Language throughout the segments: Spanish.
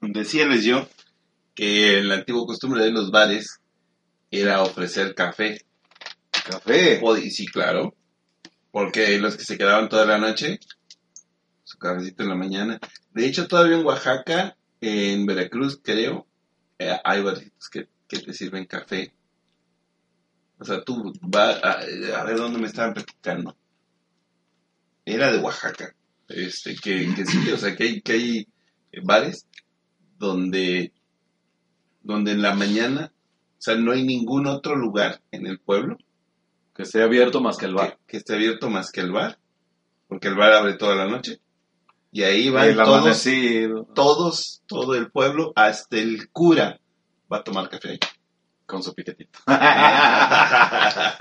Decíales yo que la antigua costumbre de los bares era ofrecer café. Café. Sí, claro. Porque los que se quedaban toda la noche, su cafecito en la mañana. De hecho, todavía en Oaxaca, en Veracruz, creo, eh, hay baritos que, que te sirven café. O sea, tú vas a, a ver dónde me estaban platicando. Era de Oaxaca. Este, que, que sí, o sea, que hay, que hay bares donde, donde en la mañana, o sea, no hay ningún otro lugar en el pueblo Que esté abierto más que el que, bar. que esté abierto más que el bar, porque el bar abre toda la noche. Y ahí van El todos, amanecido. todos, todo el pueblo, hasta el cura va a tomar café ahí. Con su piquetito.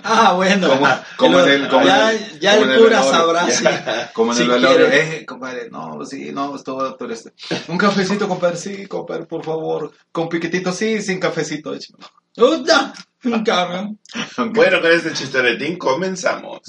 Ah, bueno. Como- como Pero en el- como ya en el- ya como el cura velorio. sabrá si. Como en Si el velorio. Eh, compadre, no, sí, no, esto, tú eres- Un cafecito, compadre, sí, compadre, por favor. Con piquetito, sí, sin cafecito. échame. ¡Uta! Un cabrón. bueno, con este chistoretín comenzamos.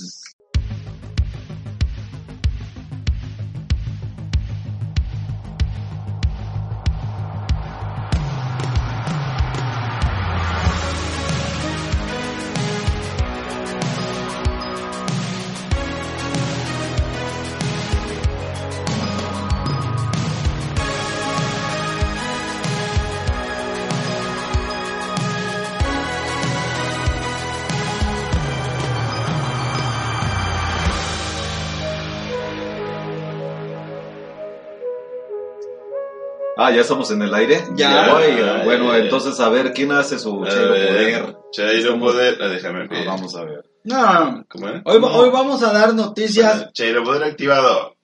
Ya estamos en el aire. Ya. Oiga, bueno, entonces a ver, ¿quién hace su Chairo poder? Chairo Poder, ah, déjame Ah, ver. vamos a ver. No. ¿Cómo era? Hoy, hoy vamos a dar noticias. Chairo Poder activado.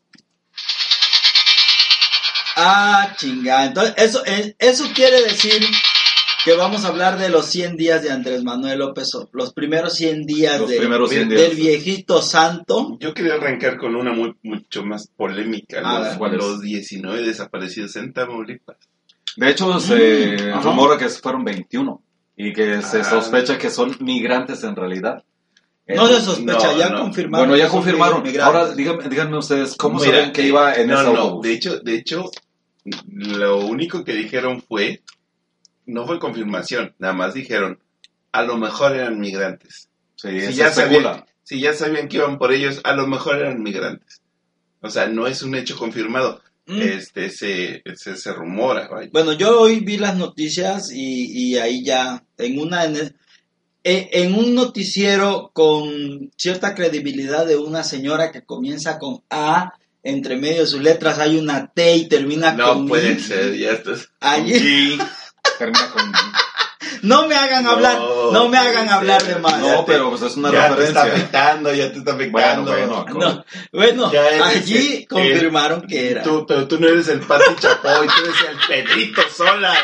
Ah, chingada. Entonces, eso, eh, eso quiere decir que vamos a hablar de los 100 días de Andrés Manuel López, Obrador, los primeros 100 días, Los de- primeros 100 del viejito santo. Yo quería arrancar con una muy, mucho más polémica. A los, los 19 desaparecidos en Tamaulipas. De hecho, se Mm, ajá. rumora que fueron 21 y que se Ah. sospecha que son migrantes en realidad. No se sospecha, no, ya no. confirmaron. Bueno, ya confirmaron. migrantes. Ahora díganme, díganme ustedes, ¿cómo Mira, saben que iba en no, ese no, autobús? de hecho, de hecho, lo único que dijeron fue, no fue confirmación, nada más dijeron, a lo mejor eran migrantes. Sí, Si ya, sabían, si ya sabían que iban por ellos, a lo mejor eran migrantes. O sea, no es un hecho confirmado. Mm. Este se, se, se rumora. vaya. Bueno, yo hoy vi las noticias y, y ahí ya, en una en, el- en- en un noticiero con cierta credibilidad de una señora que comienza con A, entre medio de sus letras hay una T y termina No con puede I. ser, ya estás. Allí-. Termina con... No me hagan No, hablar, no me hagan hablar de más. No, pero pues es una ya te está referencia. ya te está afectando. Bueno, bueno, No, bueno, Ya eres allí el- confirmaron que era. Tú, pero tú no eres el Pati Chapoy, tú eres el Pedrito Sola.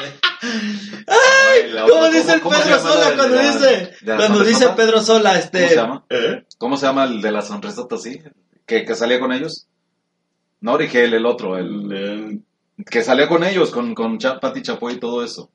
¿Cómo ¿cómo- dice el cómo Pedro Sola la- cuando dice? de Cuando dice sonrisota? Pedro Sola, ¿Cómo este. se llama? ¿Eh? ¿Cómo se llama el de la sonrisa así? ¿Que, que salía con ellos? No, Origel, el otro, el El- que salía con ellos, con, con Cha- Pati Chapoy y todo eso.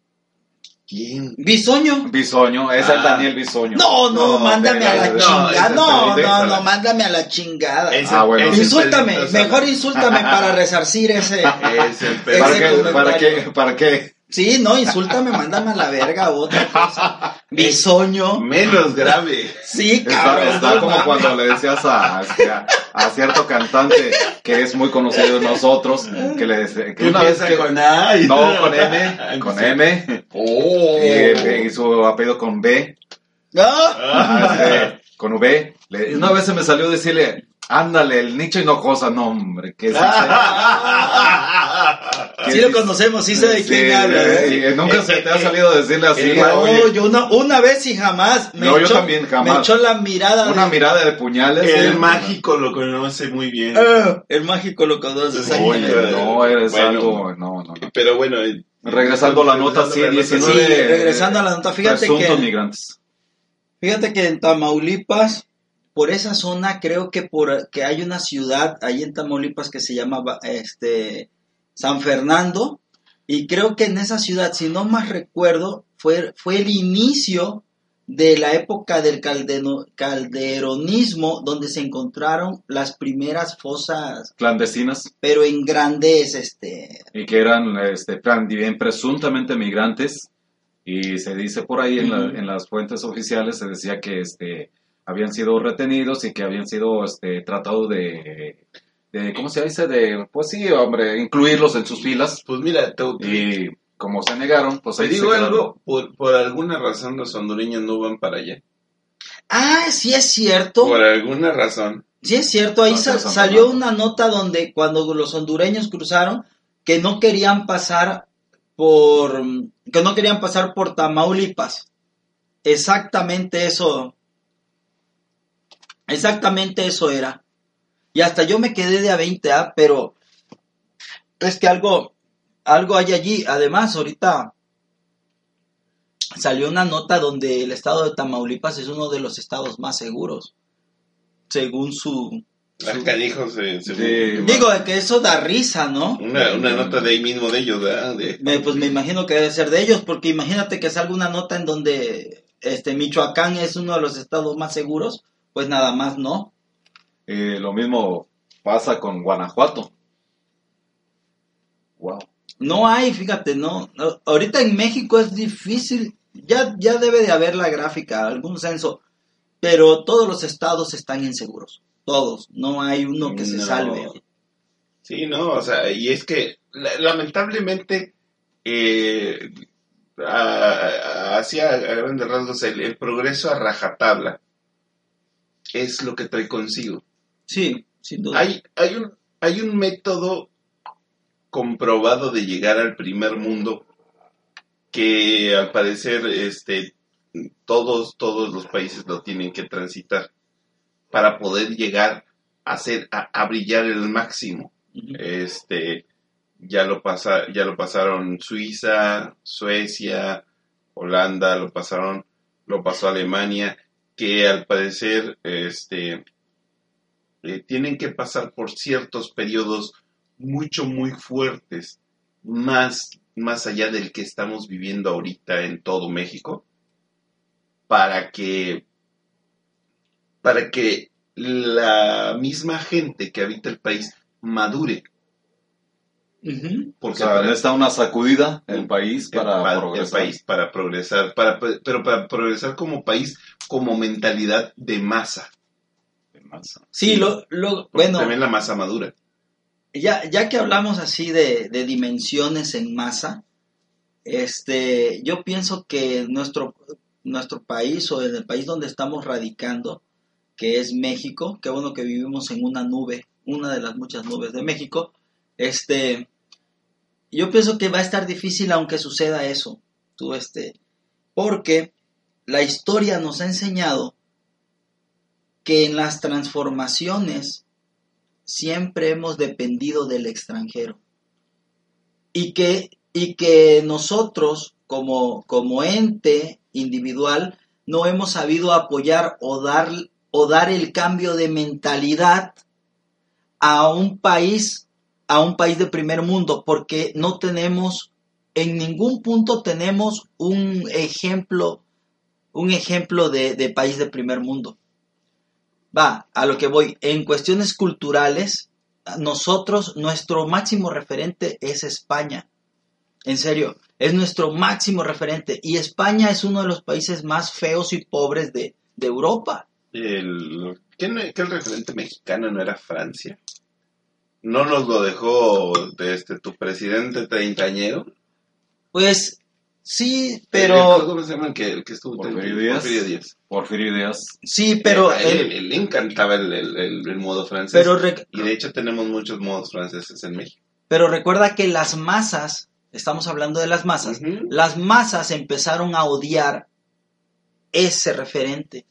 ¿Quién? Bisoño. Bisoño, es el Ah. Daniel Bisoño. No, no, mándame a la chingada. No, no, no, mándame a la chingada. Ah, bueno. Insúltame, mejor insúltame para resarcir ese. Es el Ese. ¿Para qué? ¿Para qué? Sí, no, insúltame, mándame a la verga otra cosa. Bisoño. Menos grave. Sí, Está, cabrón. está no como mames. cuando le decías a, este, a, a cierto cantante que es muy conocido de nosotros, que le decía- que una vez que... con A y- No, con M, con M, Oh. y, y su apellido con B, No. Ah, este, con V. Le- una vez se me salió decirle, Ándale, el Nicho Hinojosa, no, hombre, qué Sí lo conocemos, sí sé de quién habla. ¿eh? y nunca se te ha salido decirle así. ¿no? No, yo una, una vez y jamás me No, yo echó, también jamás. me echó la mirada Una de- mirada de puñales. El sí. mágico lo conoce muy bien. Ah, el mágico lo conoces. Sí, Oye, no, eres Bueno. algo, no, no, no. Pero bueno, eh, Regresando a la nota, sí, regresando a la 19. Sí, regresando a la nota, fíjate que- migrantes. Fíjate que en Tamaulipas, por esa zona, creo que por que hay una ciudad ahí en Tamaulipas que se llama este San Fernando y creo que en esa ciudad, si no más recuerdo, fue fue el inicio de la época del caldeno- calderonismo donde se encontraron las primeras fosas, Clandestinas. pero en grandes este y que eran este, presuntamente migrantes y se dice por ahí en, la- en las fuentes oficiales se decía que este habían sido retenidos y que habían sido este tratados de, de cómo se dice de pues sí hombre incluirlos en sus filas Pues mira, te, y como se negaron pues te ahí se digo algo, por, por alguna razón los hondureños no van para allá. Ah, sí es cierto. Por alguna razón. Sí, es cierto, ahí salió una nota donde cuando los hondureños cruzaron, que no querían pasar por, que no querían pasar por Tamaulipas. Exactamente eso, exactamente eso era. Y hasta yo me quedé de a 20, ¿ah? pero es que algo, algo hay allí. Además, ahorita salió una nota donde el estado de Tamaulipas es uno de los estados más seguros, según su... Canijos. Digo, que eso da risa, ¿no? una, una nota de ahí mismo de ellos, ¿verdad? De- Me- pues me imagino que debe ser de ellos, porque imagínate que salga una nota en donde este Michoacán es uno de los estados más seguros, pues nada más no. Y lo mismo pasa con Guanajuato wow No hay, fíjate, no. Ahorita en México es difícil, ya, ya debe de haber la gráfica, algún censo, pero todos los estados están inseguros, todos, no hay uno que se salve. Sí, no, o sea, y es que la- lamentablemente, eh, a- a- así a, a grandes rasgos, el, el progreso a rajatabla es lo que trae consigo. Sí, sin duda. Hay, hay, un, hay un método comprobado de llegar al primer mundo que al parecer este, todos, todos los países lo tienen que transitar para poder llegar a, ser, a, a brillar el máximo. Este, ya lo pasa, ya lo pasaron Suiza, Suecia, Holanda, lo pasaron, lo pasó Alemania, que al parecer, este, eh, tienen que pasar por ciertos periodos mucho, muy fuertes, más, más allá del que estamos viviendo ahorita en todo México, para que, para que la misma gente que habita el país madure. Ujú. o Porque sea para- necesita una sacudida el país el para pa- el progresar país para progresar, para, pero para progresar como país, como mentalidad de masa. Sí, lo, lo, Porque bueno. también la masa madura. Ya, ya que hablamos así de, de dimensiones en masa, este, yo pienso que nuestro, nuestro país o en el país donde estamos radicando, que es México, qué bueno que vivimos en una nube, una de las muchas nubes de México, este, yo pienso que va a estar difícil aunque suceda eso, tú este, porque la historia nos ha enseñado que en las transformaciones siempre hemos dependido del extranjero. Y que, y que nosotros, como, como ente individual, no hemos sabido apoyar o dar, o dar el cambio de mentalidad a un país, a un país de primer mundo, porque no tenemos, en ningún punto tenemos un ejemplo, un ejemplo de, de país de primer mundo va, a lo que voy, en cuestiones culturales, nosotros, nuestro máximo referente es España. En serio, es nuestro máximo referente. Y España es uno de los países más feos y pobres de, de Europa. El, ¿qué, el referente mexicano no era Francia? ¿No nos lo dejó este, tu presidente treintañero? Pues sí, El- pero ¿Cómo se llama el que, el que estuvo Porfirio Díaz. Porfirio Díaz. Porfirio Díaz. Sí, pero... a él, el- él le encantaba el, el- el- el modo francés. pero, rec- y de hecho tenemos muchos modos franceses en México. pero recuerda que las masas, estamos hablando de las masas, las masas empezaron a odiar ese referente.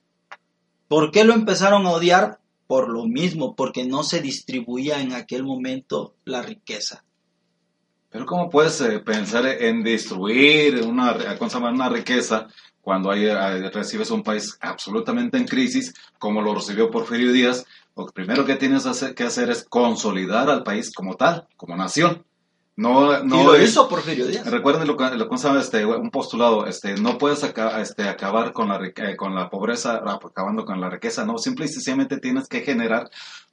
¿Por qué lo empezaron a odiar? Por lo mismo, porque no se distribuía en aquel momento la riqueza. Pero ¿cómo puedes eh, pensar en destruir una, una riqueza cuando hay, eh, recibes un país absolutamente en crisis, como lo recibió Porfirio Díaz? Lo primero que tienes que hacer es consolidar al país como tal, como nación. No, y no lo hizo Porfirio Díaz. Recuerden lo que, lo que este, un postulado, este, no puedes aca- este, acabar con la, eh, con la pobreza ah, acabando con la riqueza, no, simple y sencillamente tienes que generar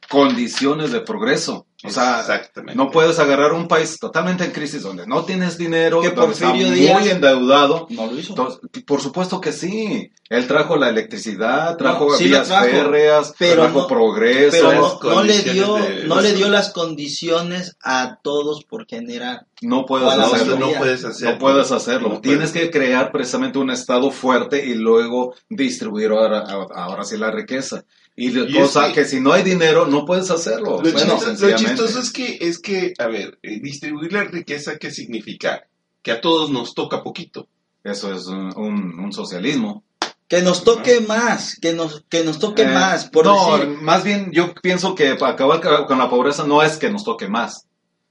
condiciones de progreso. O sea, no puedes agarrar un país totalmente en crisis donde no tienes dinero, Que donde está Porfirio muy Díaz- endeudado. No lo hizo. Entonces, por supuesto que sí. Él trajo la electricidad, trajo sí vías trajo, férreas, pero trajo no- progreso. Pero no, no le dio, de- no le dio las condiciones a todos por generar. no puedes hacerlo. no puedes hacerlo. No puedes hacerlo. No Tienes puedes. que crear precisamente un estado fuerte y luego distribuir ahora, ahora sí la riqueza. Y, cosa es que, que- si no hay dinero, no puedes hacerlo. Lo, Bueno, chistoso, lo sencillamente. chistoso es que, es que, a ver, eh, distribuir la riqueza, ¿qué significa? Que a todos nos toca poquito. Eso es un, un- un socialismo. Que nos toque más, que nos, que nos toque Eh, más, por no, decir. más bien yo pienso que para acabar ca- con la pobreza no es que nos toque más,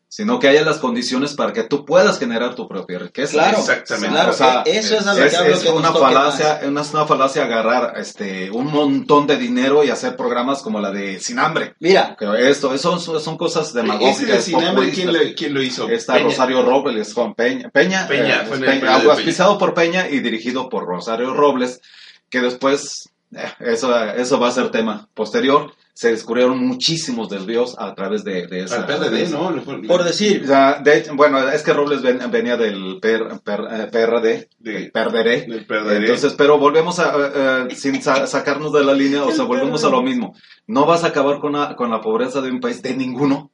sino que haya las condiciones para que tú puedas generar tu propia riqueza. Claro, Exactamente. claro, O sea, e- eso es a lo es, que hablo es que una falacia, es una, es una falacia agarrar este un montón de dinero y hacer programas como la de Sin Hambre. Mira, Que esto, eso son, son cosas Ese demagógicas. de Sin Hambre, ¿quién lo, quién lo hizo? Está Peña. Rosario Robles con Peña. Peña, Peña, eh, fue en el Peña, auspiciado por Peña y dirigido por Rosario Robles, que después, eh, eso, eso va a ser tema posterior, se descubrieron muchísimos desvíos a través de, de esa... Al PRD, ¿no? Le fue- por decir, O sea, de hecho, bueno, es que Robles ven- venía del Per- Per- eh, PRD, De- perderé. del PRD. Entonces, pero volvemos a, eh, eh, sin sa- sacarnos de la línea, o sea, volvemos a lo mismo. No vas a acabar con la, con la pobreza de un país, de ninguno,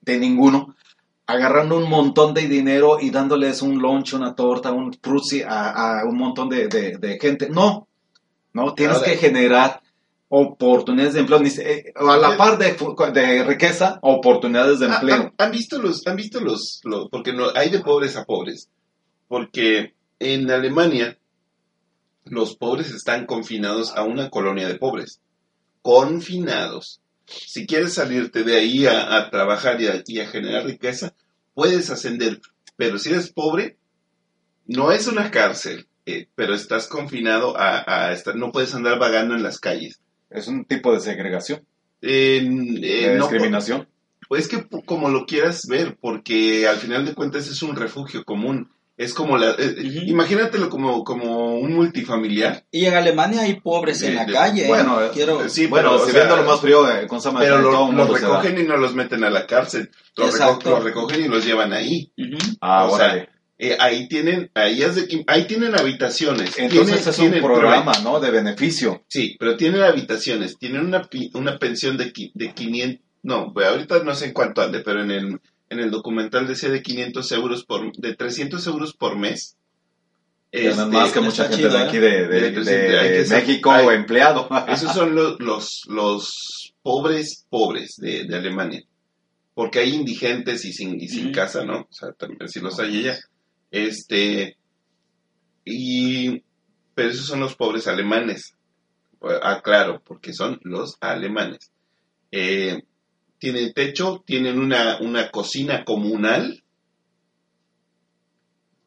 de ninguno, agarrando un montón de dinero y dándoles un lunch, una torta, un frutti a, a un montón de, de- de gente. No, no, tienes que generar oportunidades de empleo, eh, a la par de, riqueza, oportunidades de Ah, empleo. ¿Han, han visto los, han visto los, los- porque no, hay de pobres a pobres, porque en Alemania los pobres están confinados a una colonia de pobres, confinados. Si quieres salirte de ahí a, a trabajar y a, y a generar riqueza, puedes ascender, pero si eres pobre, no es una cárcel, eh, pero estás confinado a, a estar, no puedes andar vagando en las calles. Es un tipo de segregación, En- eh, de no, discriminación. pues que p- como lo quieras ver, porque al final de cuentas es un refugio común. Es como la... eh, Ujú. Imagínatelo como, como un multifamiliar. y en Alemania hay pobres en De- la de- calle. ¿eh? bueno, eh, Quiero, sí, bueno, pero, si sea, viendo lo más frío, eh, con Pero lo- los se da. recogen y no los meten a la cárcel. Los, reco- Exacto. los recogen y los llevan ahí. Ujú. Ah, o sea. Eh, ahí tienen ahí, haz de- ahí tienen habitaciones. Entonces tienen- es un programa, ¿no? De beneficio. Sí, pero tienen habitaciones, tienen una, pi- una pensión de, de 500, no, ahorita no sé en cuánto ande, pero en el, en el documental decía de 500 euros por, de 300 euros por mes. Este, más que mucha gente de chido, aquí de, de- De- de- de- hay de que ser- México hay- empleado. Esos son los, los, los pobres, pobres de, de Alemania. Porque hay indigentes y sin, y sin casa, ¿no? O sea, también si los hay ella. Este, y, pero esos son los pobres alemanes. Ah, claro, porque son los alemanes. Eh, tienen techo, tienen una, una cocina comunal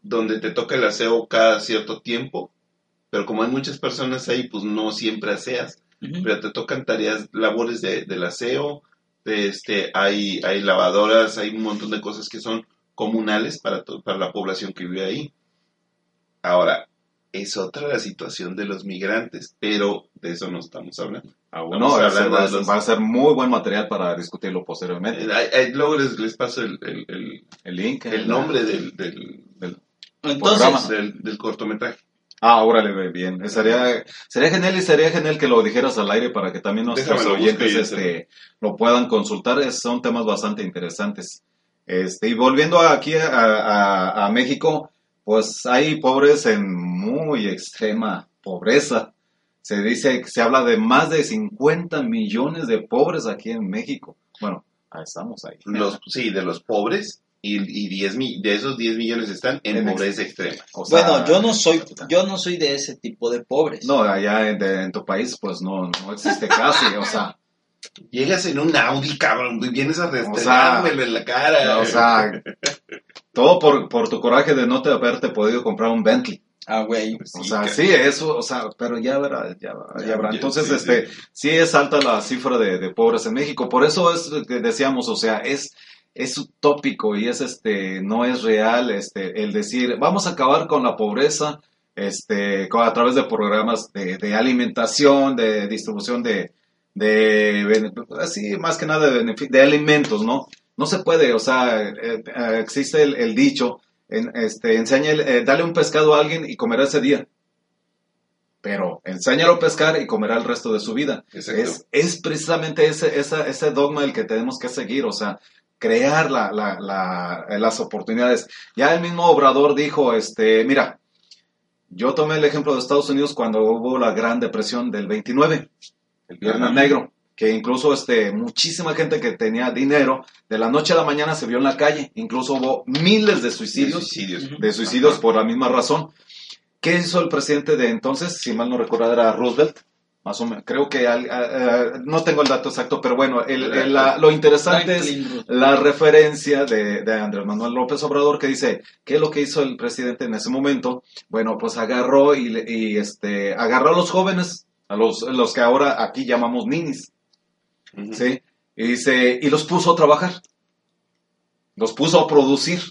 donde te toca el aseo cada cierto tiempo, pero como hay muchas personas ahí, pues no siempre aseas pero te tocan tareas, labores de, del aseo, de este, hay, hay lavadoras, hay un montón de cosas que son comunales para, to- para la población que vive ahí. Ahora, es otra la situación de los migrantes, pero de eso no estamos hablando. Aún Estamos no, va, de los- va a ser muy buen material para discutirlo posteriormente. Eh, hay- luego les, les paso el, el- el- El link. el nombre del, del, del, Entonces, programa. del- del cortometraje. Ah, órale, bien. Sería, sería genial y sería genial que lo dijeras al aire para que también nuestros Déjame lo oyentes y este, lo puedan consultar. Es- son temas bastante interesantes. Este, y volviendo aquí a, a- a México, pues hay pobres en muy extrema pobreza. se dice, se habla de más de 50 millones de pobres aquí en México. Bueno, ahí estamos ahí. Los, sí, de los pobres. Y, y 10 mi- de esos 10 millones están en En pobreza extrema. O sea, Bueno, yo no soy, yo no soy de ese tipo de pobres. No, allá en, de- en tu país, pues no, no existe casi, o sea, Llegas en un Audi, cabrón, y vienes a sea, restregármelo en la cara. o sea, todo por, por tu coraje de no te haberte podido comprar un Bentley. Ah, güey. Pues O sí, sea, sí, eso, o sea, pero ya verá, ya, ya Ya, habrá. ya, Entonces, sí, este, sí. es alta la cifra de, de pobres en México. Por eso es que decíamos, o sea, es, es utópico y es este, no es real, este, el decir, vamos a acabar con la pobreza, este, a través de programas de, de alimentación, de distribución de, de, así, más que nada de, de alimentos, ¿no? No se puede, o sea, eh, eh, existe el, el dicho, en, este, eh, dale un pescado a alguien y comerá ese día. Pero enséñalo a pescar y comerá el resto de su vida. Exacto. Es, es precisamente ese, esa- ese dogma el que tenemos que seguir, o sea, crear la, la- la- las oportunidades. Ya el mismo Obrador dijo, este, mira, yo tomé el ejemplo de Estados Unidos cuando hubo la Gran Depresión del 29, el Viernes Ajá. Negro, que incluso este, muchísima gente que tenía dinero, de la noche a la mañana se vio en la calle, incluso hubo miles de de suicidios, de suicidios por la misma razón. ¿Qué hizo el presidente de entonces? Si mal no recuerdo, era Roosevelt. Más o menos, creo que al- a- a- no tengo el dato exacto, pero bueno, el- el- la- lo interesante es Franklin la referencia de, de Andrés Manuel López Obrador que dice, ¿qué es lo que hizo el presidente en ese momento? Bueno, pues agarró y, y, este, agarró a los jóvenes, a los, los que ahora aquí llamamos ninis. ¿sí? Y dice, y los puso a trabajar, los puso a producir.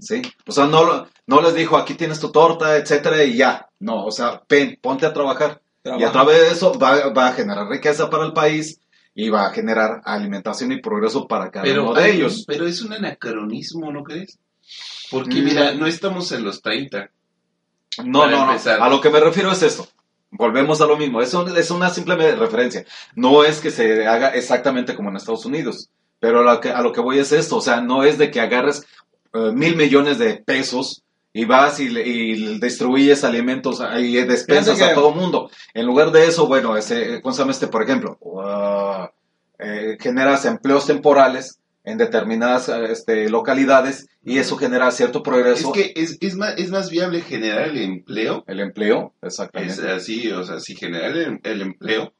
¿sí? O sea, no, no les dijo, aquí tienes tu torta, etcétera, y ya. No, o sea, ven, ponte a trabajar. Y a través de eso va, va a generar riqueza para el país y va a generar alimentación y progreso para cada Pero, uno de ellos. pero es un anacronismo, ¿no crees? Porque Mm. mira, no estamos en los 30. No, no, no. A lo que me refiero es esto. Volvemos a lo mismo. Es, un- es una simple referencia. No es que se haga exactamente como en Estados Unidos. Pero a lo que, a lo que voy es esto. O sea, no es de que agarres eh, mil millones de pesos y vas y, y distribuyes alimentos y despensas que- a todo mundo. En lugar de eso, bueno, ese, ¿cómo se llama este? Por ejemplo, uh, eh, generas empleos temporales en determinadas este, localidades y eso genera cierto Es progreso. que es, es, más, es más viable generar el empleo. El empleo, Es exactamente. así, o sea, si generar el, el empleo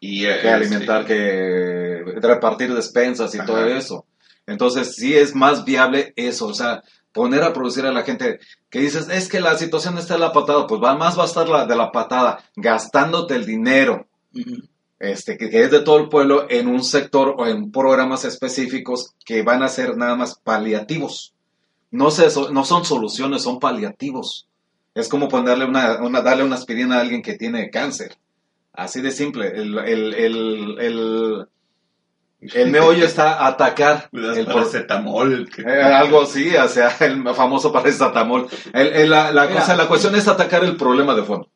y que alimentar, este, que repartir despensas y Ajá. todo eso. Entonces, sí es más viable eso, o sea, poner a producir a la gente que dices, es que la situación está de la patada, pues va más va a estar la de la patada, gastándote el dinero, Ujú. Este, que, que es de todo el pueblo en un sector o en programas específicos que van a ser nada más paliativos. No, se, no son soluciones, son paliativos. Es como ponerle una, una, darle una aspirina a alguien que tiene cáncer. Así de simple. El, el, el, el, el meollo está a atacar el paracetamol, que- eh, algo así, o sea, el famoso paracetamol. El, el- la, la Mira. cosa, la cuestión es atacar el problema de fondo.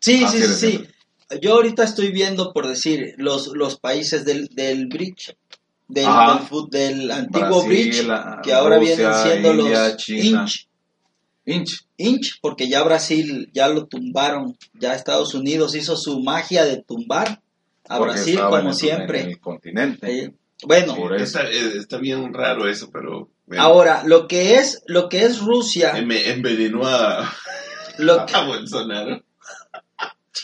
Sí, Así sí, sí, sí. simple. Yo ahorita estoy viendo, por decir, los, los países del, del bridge, del, del, antiguo Brasil, bridge, la- que ahora Rusia, vienen siendo India, los China. inch, Inch. inch, porque ya Brasil ya lo tumbaron, ya Estados Unidos hizo su magia de tumbar a porque Brasil como en- siempre. En el continente. Eh, bueno, está, eh, está bien raro eso, pero bueno, ahora lo que es lo que es Rusia, enve- envenenó a, lo que, a Bolsonaro.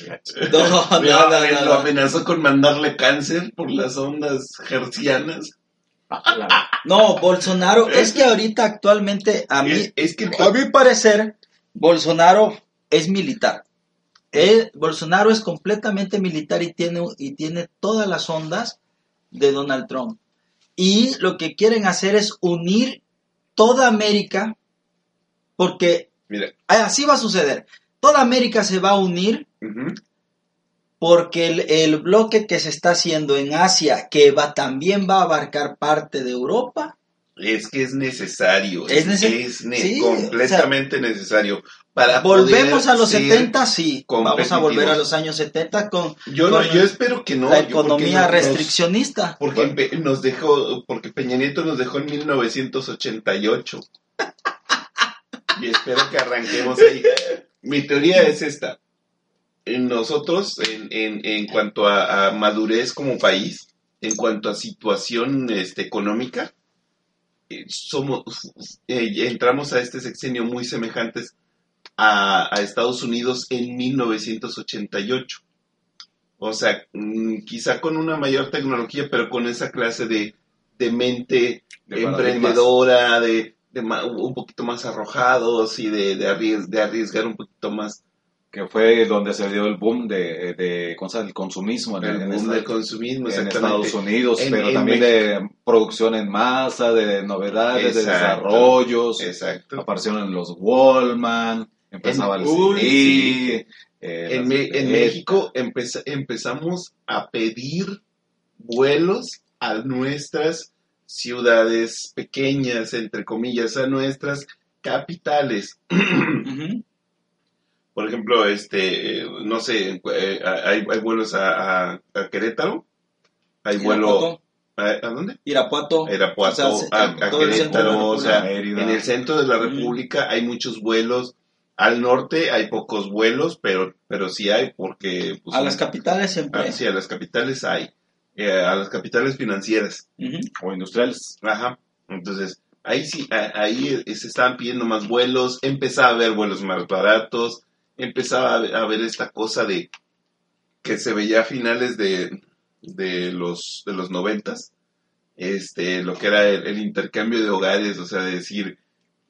No, no, lo, no, no, lo amenazó con mandarle cáncer por las ondas hercianas. No, Bolsonaro, es que ahorita actualmente a mí, Es, es que a mi parecer, Bolsonaro es militar. Él- Bolsonaro es completamente militar y tiene, y tiene todas las ondas de Donald Trump. Y lo que quieren hacer es unir toda América, porque mira, así va a suceder. Toda América se va a unir ujú, porque el, el bloque que se está haciendo en Asia, que va, también va a abarcar parte de Europa, es que es necesario. Es Es, nece- ne- sí, completamente necesario. Para Volvemos a los ser- 70, sí. Vamos a volver a los años 70 con Yo, no, con yo espero que no. la porque economía restriccionista. Porque nos dejó, porque Peña Nieto nos dejó en 1988. y espero que arranquemos ahí. Mi teoría es esta. Nosotros, en, en, en cuanto a, a madurez como país, en cuanto a situación este, económica, eh, somos, eh, entramos a este sexenio muy semejantes a, a Estados Unidos en 1988. O sea, mm, quizá con una mayor tecnología, pero con esa clase de, de mente De emprendedora, de, de un poquito más arrojados y de, de, arries- de arriesgar un poquito más que fue donde se dio el boom de, de consumismo en, el en boom esta- del consumismo, en. Estados Unidos, En- pero en también de producción en masa, de novedades, de Exacto. desarrollos. Exacto. Aparecieron los Wallman, empezaba En- el uy, CD, sí. eh, En, Me- en. México empeza- empezamos a pedir vuelos a nuestras ciudades pequeñas, entre comillas, a nuestras capitales. Ujú. Por ejemplo, este, no sé, eh, hay, hay vuelos a, a- a Querétaro, hay vuelo a, ¿a dónde? Irapuato. A Irapuato, O sea, se- a, Querétaro, o sea, en el centro de la Mm. República hay muchos vuelos. Al norte hay pocos vuelos, pero, pero sí hay porque... pues, A las capitales siempre. Ah, sí, a las capitales hay. Eh, a las capitales financieras. O industriales. Ajá. Entonces, ahí sí, ahí se estaban pidiendo más vuelos, empezaba a haber vuelos más baratos, empezaba a ver esta cosa de que se veía a finales de, de los de los noventas, este, lo que era el, el intercambio de hogares, o sea, de decir,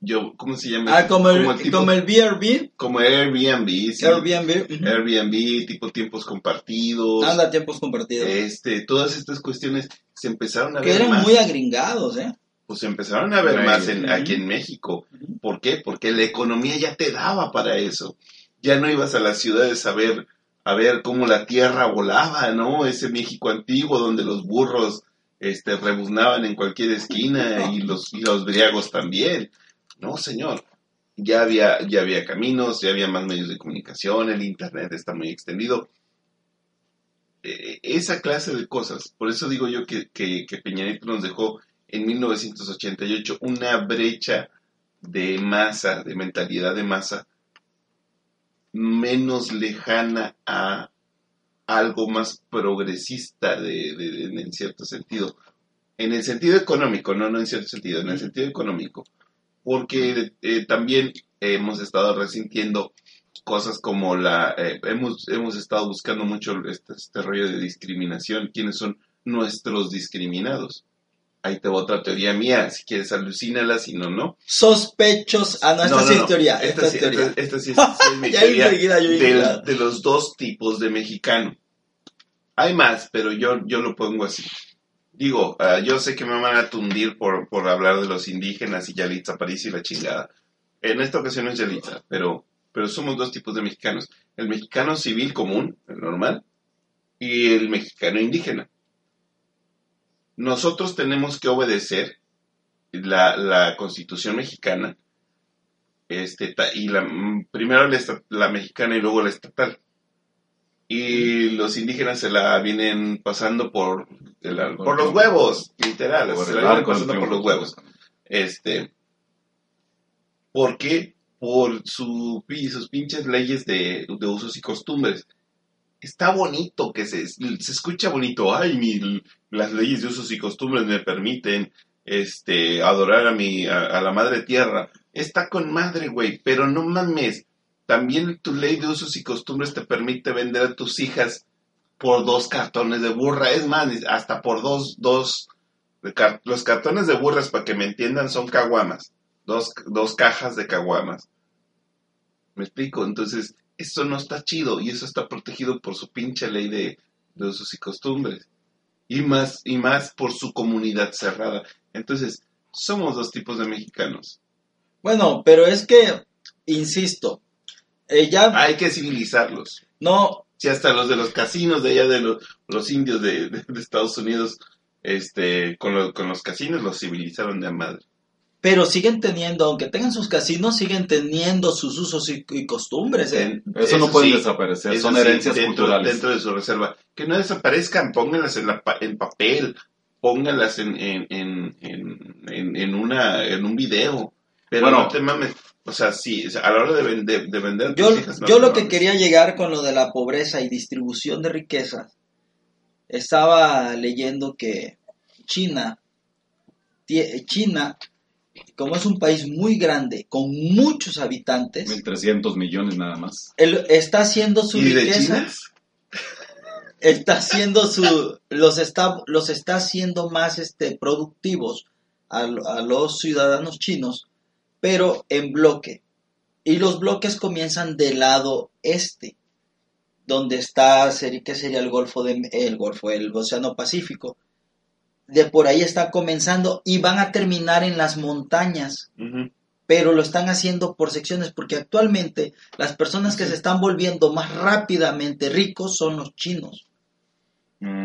yo, ¿cómo se llama? Ah, como el, tipo- como el BRB. como Airbnb, sí. Airbnb. ujú. Airbnb, tipo tiempos compartidos. Anda, tiempos compartidos. Este, todas estas cuestiones se empezaron a que ver eran más, muy agringados, ¿eh? pues se empezaron a ver Right. más en- Ujú. aquí en México. Ujú. ¿Por qué? Porque la economía ya te daba para eso. Ya no ibas a las ciudades a ver, a ver cómo la tierra volaba, ¿no? Ese México antiguo donde los burros este, rebuznaban en cualquier esquina y los, y los briagos también. No, señor. Ya había, ya había caminos, ya había más medios de comunicación, el internet está muy extendido. Eh, esa clase de cosas. Por eso digo yo que, que, nos dejó en 1988 una brecha de masa, de mentalidad de masa, menos lejana a algo más progresista de, de- de- en cierto sentido. En el sentido económico, no, no en cierto sentido, en el sentido económico. Porque eh, también hemos estado resintiendo cosas como la... eh, hemos, hemos estado buscando mucho este, este rollo de discriminación, quiénes son nuestros discriminados. Ahí te va otra teoría mía, si quieres alucínala, si no, no. Sospechos. Ah, no, esta sí es teoría. Esta, Esta, es sí, teoría. esta- esta sí es, sí es mi teoría enseguida yo del- de los dos tipos de mexicano. Hay más, pero yo, yo lo pongo así. Digo, ah, yo sé que me van a tundir por, por hablar de los indígenas y Yalitza París y la chingada. En esta ocasión no es Yalitza, pero, pero somos dos tipos de mexicanos. El mexicano civil común, el normal, y el mexicano indígena. Nosotros tenemos que obedecer la, la constitución mexicana, este, y la, mm, primero la, la mexicana y luego la estatal. Y los indígenas se la vienen pasando por, de la- por los huevos, literal, Por se el la vienen pasando por los huevos. Este, ¿Por qué? Por su, sus pinches leyes de, de usos y costumbres. Está bonito que se, se escucha bonito. Ay, mi, las leyes de usos y costumbres me permiten este, adorar a, mi, a, a la madre tierra. Está con madre, güey, pero no mames. También tu ley de usos y costumbres te permite vender a tus hijas por dos cartones de burra. Es más, hasta por dos, dos, los cartones de burras, para que me entiendan, son caguamas. Dos, dos cajas de caguamas. ¿Me explico? Entonces, esto no está chido y eso está protegido por su pinche ley de, de usos y costumbres. Y más, y más por su comunidad cerrada. Entonces, somos dos tipos de mexicanos. Bueno, pero es que, insisto, eh, ya Hay que civilizarlos. no, Si hasta los de los casinos de allá de los, los indios de, de- de Estados Unidos, este, con, lo- con los casinos los civilizaron de a madre. Pero siguen teniendo, aunque tengan sus casinos, siguen teniendo sus usos y, y costumbres. ¿eh? Eso no puede sí, desaparecer, son sí, herencias dentro, culturales. Dentro de su reserva. Que no desaparezcan, pónganlas en, la pa- en papel, pónganlas en, en, en, en, en, en una, en un video. Pero Bueno. no te mames. O sea, sí, a la hora de, vender de Yo, hijas, no yo lo que quería llegar con lo de la pobreza y distribución de riquezas, estaba leyendo que China, China, como es un país muy grande, con muchos habitantes, 1.300 millones nada más. él está haciendo su ¿Y de riqueza, China? está haciendo su, los está, los está haciendo más este, productivos a, a los ciudadanos chinos, pero en bloque. Y los bloques comienzan del lado este, donde está, ¿qué sería el Golfo de, el Golfo, el Océano Pacífico. De por ahí están comenzando y van a terminar en las montañas pero lo están haciendo por secciones porque actualmente las personas que se están volviendo más rápidamente ricos son los chinos.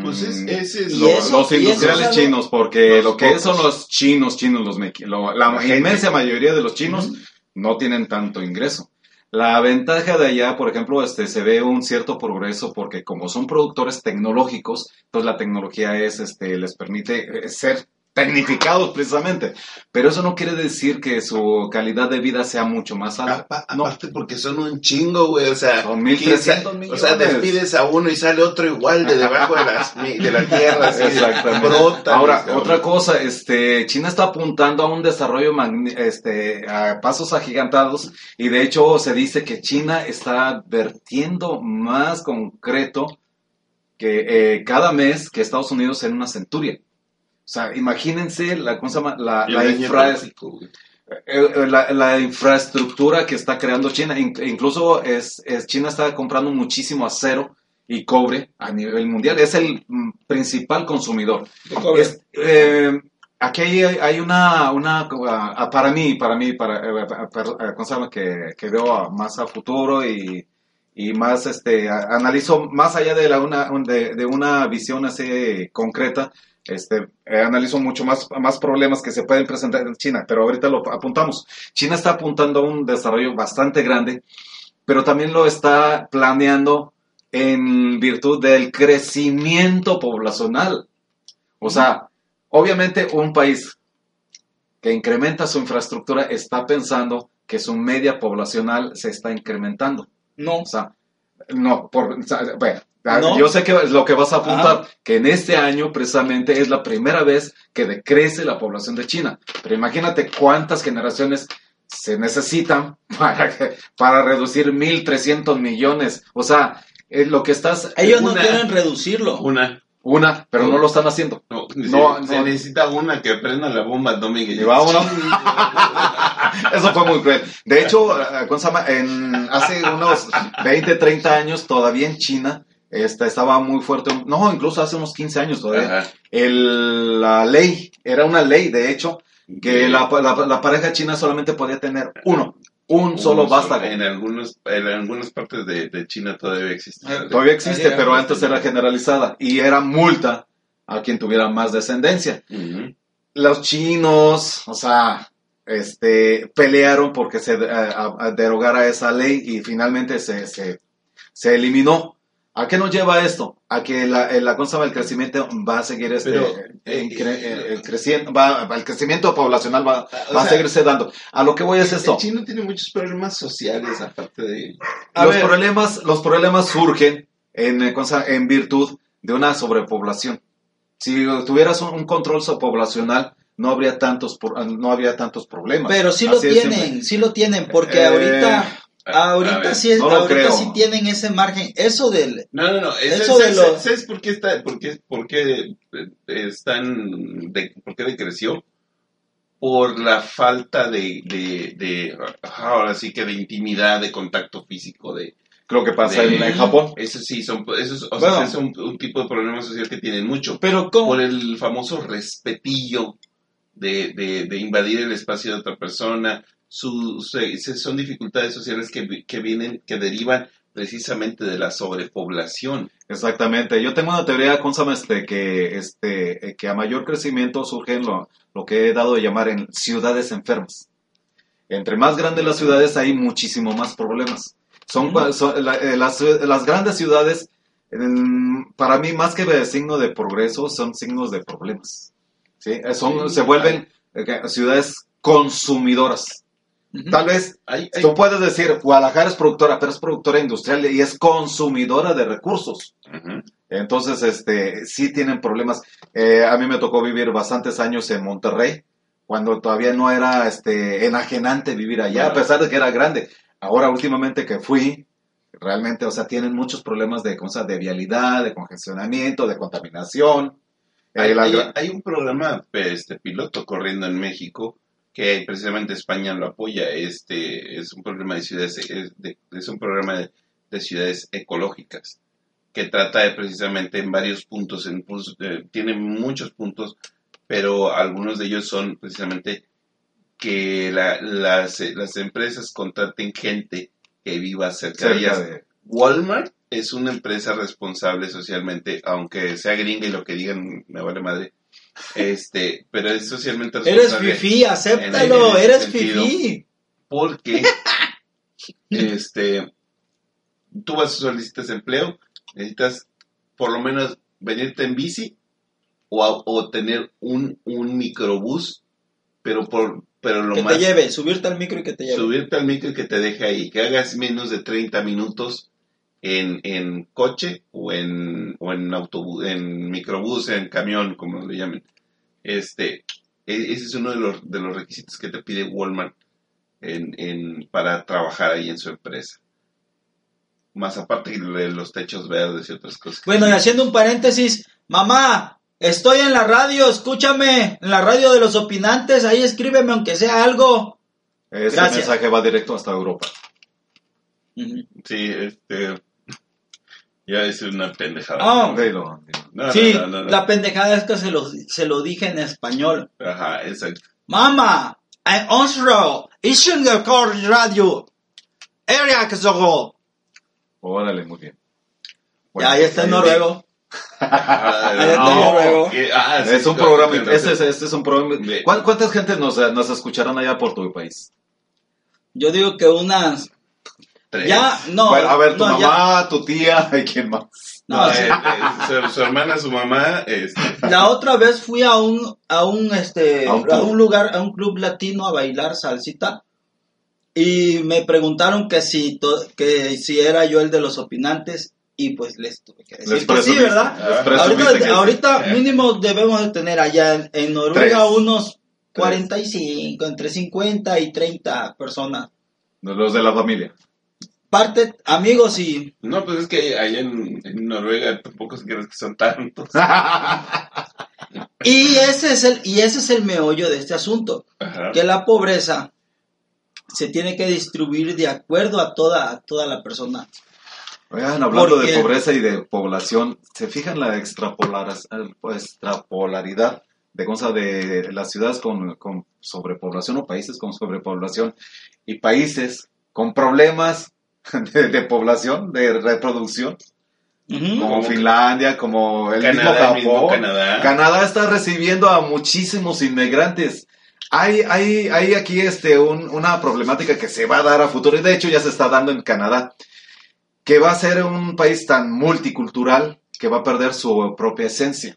Pues es, Mm, ese es lo- eso- los eso industriales es chinos, porque lo que pocos. son los chinos, chinos, los lo- la, inmensa mayoría de los chinos no tienen tanto ingreso. La ventaja de allá, por ejemplo, este, se ve un cierto progreso porque como son productores tecnológicos, entonces la tecnología es, este, les permite eh, ser tecnificados precisamente. Pero eso no quiere decir que su calidad de vida sea mucho más alta. No. Aparte porque son un chingo, güey, o sea, Son ¿quién 1.300 sa- millones. O sea, despides a uno y sale otro igual de debajo de, las, de la tierra, así, Exactamente. brota. Ahora, güey, otra cosa, este, China está apuntando a un desarrollo este, a pasos agigantados y de hecho se dice que China está vertiendo más concreto que eh, cada mes que Estados Unidos en una centuria. O sea, imagínense la, ¿cómo la, la infra- eh, eh, la, la infraestructura que está creando China. In- incluso es, es- China está comprando muchísimo acero y cobre a nivel mundial. Es el mm, principal consumidor. Es- eh, aquí hay, hay una, una ah, para mí, para mí, para, para- para- ¿cómo se llama? Que, que veo a- más a futuro y, y más, este, analizo más allá de, la, una, de, de una visión así concreta, este, eh, analizo mucho más, más problemas que se pueden presentar en China, pero ahorita lo apuntamos. China está apuntando a un desarrollo bastante grande, pero también lo está planeando en virtud del crecimiento poblacional. O sea, obviamente un país que incrementa su infraestructura está pensando que su media poblacional se está incrementando. No, O sea, no, por, bueno, No. yo sé que es lo que vas a apuntar, Ajá. que en este año precisamente es la primera vez que decrece la población de China. Pero imagínate cuántas generaciones se necesitan para, que- para reducir 1.300 millones. O sea, es lo que estás... ellos no quieren reducirlo. Una, Una, pero no lo están haciendo. no, No, se, se necesita una que prenda la bomba atómica. Y vámonos. Eso fue muy cruel. De hecho. En, hace unos 20, 30 años, todavía en China, esta, estaba muy fuerte. No, incluso hace unos 15 años todavía. El, la ley, era una ley, de hecho, que la, la- la pareja china solamente podía tener uno. Un solo vástago. En, algunos, en algunas partes de, de China todavía existe. Eh, Todavía existe, pero antes era generalizada. Y era multa a quien tuviera más descendencia. Los chinos, o sea, este, pelearon porque se eh, a- a derogara esa ley y finalmente se, se, se eliminó. ¿A qué nos lleva esto? A que la, eh, la cosa del crecimiento va a seguir este, Pero, en eh, cre- eh, creciendo, va, el crecimiento poblacional va, va a seguirse dando. A lo que voy es esto. El chino tiene muchos problemas sociales aparte de... A Los ver. problemas, los problemas surgen en, virtud de una sobrepoblación. Si tuvieras un, un control poblacional, no habría tantos, no habría tantos problemas. Pero sí lo Así tienen, sí lo tienen, porque Eh, ahorita, ahorita ver, sí, es- no ahorita creo. sí tienen ese margen. Eso del, No, no, no. es- Eso de ¿sabes, los- ¿Sabes por qué está, por qué, por qué eh, están, de, por qué decreció? Por la falta de, de, de, ahora sí que de intimidad, de contacto físico, de, Lo que pasa de- en, en Japón. Eso sí, son, eso es, o Bueno. sea, es un, un tipo de problema social que tienen mucho. pero ¿cómo? Por el famoso respetillo de, de, de invadir el espacio de otra persona. Su, se- se- son dificultades sociales que, que vienen, que derivan precisamente de la sobrepoblación. Exactamente. Yo tengo una teoría con este, que, este, eh, que a mayor crecimiento surgen lo, lo que he dado de llamar en ciudades enfermas. Entre más grandes las ciudades hay muchísimo más problemas. Son, cua- son- la- eh, las, las grandes ciudades, para mí, más que de signo de progreso, son signos de problemas. ¿sí? Eh, Son, Sí, se vuelven eh, ciudades consumidoras. Tal vez tú puedes decir, Guadalajara es productora, pero es productora industrial y es consumidora de recursos. Entonces, este, sí tienen problemas. Eh, a mí me tocó vivir bastantes años en Monterrey, cuando todavía no era, este, enajenante vivir allá, a pesar de que era grande. Ahora, últimamente que fui, realmente, o sea, tienen muchos problemas de cosas de vialidad, de congestionamiento, de contaminación. Eh, Hay, gra- hay un programa este piloto corriendo en México que precisamente España lo apoya. Este es un programa de ciudades es, de- es un programa de, de ciudades ecológicas que trata de precisamente en varios puntos, en, eh, tiene muchos puntos, pero algunos de ellos son precisamente que la- las, las empresas contraten gente que viva cerca, de ellas. de- Walmart es una empresa responsable socialmente, aunque sea gringa y lo que digan me vale madre. Este, pero es socialmente Eres responsable. fifí, acéptalo, eres fifí. Porque este tú vas a solicitas empleo, necesitas por lo menos venirte en bici o, a- o tener un, un microbús, pero por pero lo Que más te lleve, subirte al micro y que te lleve. subirte al micro y que te deje ahí, que hagas menos de 30 minutos en, en coche o en, o en autobús, en microbús, en camión, como le llamen. Este, e- ese es uno de los, de los requisitos que te pide Walmart en, en, para trabajar ahí en su empresa. Más aparte de los techos verdes y otras cosas. Bueno, y haciendo un paréntesis, mamá, estoy en la radio, escúchame, en la radio de los opinantes, ahí escríbeme aunque sea algo. Ese Gracias. mensaje va directo hasta Europa. Sí, este, ya es una pendejada. Oh. Dilo. No, sí, no, no, no. la pendejada es que se lo, se lo dije en español. Ajá, exacto. Mamá, en Oslo, el radio, area que soy. Órale, muy bien. Ya, ahí está en noruego. Ah, ah, Es un programa, este, es- este es un programa. De- ¿Cuán- ¿Cuántas gente nos, nos escucharon allá por tu país? Yo digo que unas. Tres. Ya, no. Bueno, a ver, tu no, ya- mamá, tu tía y quién más. no, No, sí. eh, eh, su, su hermana, su mamá, este, La otra vez fui a un, a un, este, A a un un, club. lugar, a un club latino a bailar salsita. Y me preguntaron que si, to- que si era yo el de los opinantes. Y pues les tuve que decir que sí, ¿verdad? les presumiste Ahorita, que- ahorita mínimo debemos de tener allá en, en Noruega Tres. unos Tres. 45, entre 50 y 30 personas. Los de la familia. Parte, amigos y... no, pues es que allá en, en Noruega tampoco se crees que son tantos. Y ese es el, y ese es el meollo de este asunto. Ajá. que la pobreza se tiene que distribuir de acuerdo a toda, a toda la persona. Oigan, hablando Porque- de pobreza y de población, ¿se fijan la extrapolar- extrapolaridad de cosas de las ciudades con, con sobrepoblación o países con sobrepoblación y países con problemas de, de población, de reproducción, como Como Finlandia, como el mismo Canadá, el mismo? Canadá. Canadá está recibiendo a muchísimos inmigrantes. Hay, hay, hay aquí este, un- una problemática que se va a dar a futuro, y de hecho ya se está dando en Canadá, que va a ser un país tan multicultural que va a perder su propia esencia.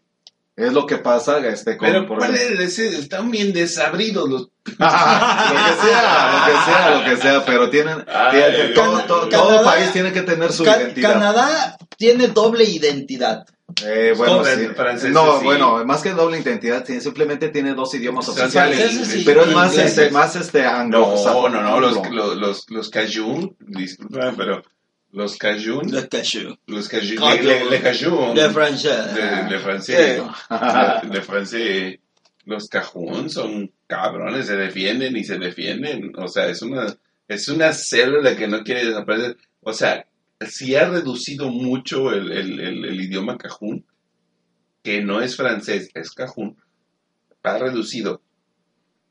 Es lo que pasa este, con... Pero por ¿cuál es ese? Están bien desabridos los... lo que sea, lo que sea, lo que sea, pero tienen... Ay, tienen- todo, Can- todo- Canadá- todo país tiene que tener su Ca- identidad. Canadá tiene doble identidad. Eh, bueno, sí. el francés, no, sí. bueno, más que doble identidad, tiene- simplemente tiene dos idiomas O sea, oficiales. franceses sí, pero es más ingleses. este, más este anglo. No, no, no, los, anglo. los, los, los cajun, disculpa, pero los cajun, Le cashew. los cajun, Cajun. le, le cajun, De francés. de francés, de francés, los cajun son cabrones, se defienden y se defienden, o sea, es una, es una célula que no quiere desaparecer, o sea, si ha reducido mucho el, el, el, el idioma cajún, que no es francés, es cajún, ha reducido,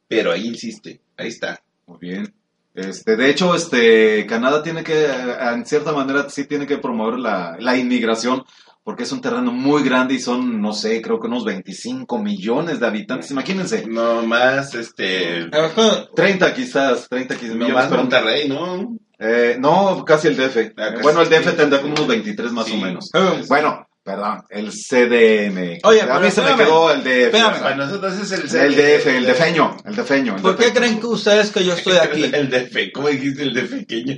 pero ahí insiste, ahí está. Muy bien. Este, de hecho, este, Canadá tiene que, en cierta manera, sí tiene que promover la, la inmigración, porque es un terreno muy grande y son, no sé, creo que unos 25 millones de habitantes. Imagínense, No más, este, Ajá. 30 quizás, 30 quizás no millones. más pero- Monterrey, ¿no? eh, no, casi el DF. Ah, casi bueno, el sí. DF tendrá como unos 23 más Sí. o menos. Eh, Bueno, Perdón, el CDMX. Oye, a mí se me quedó el DF. Espérame. Para nosotros es el El DF, el defeño, el defeño. el ¿Por qué creen que ustedes que yo estoy aquí? El DF, ¿cómo dijiste el defequeño?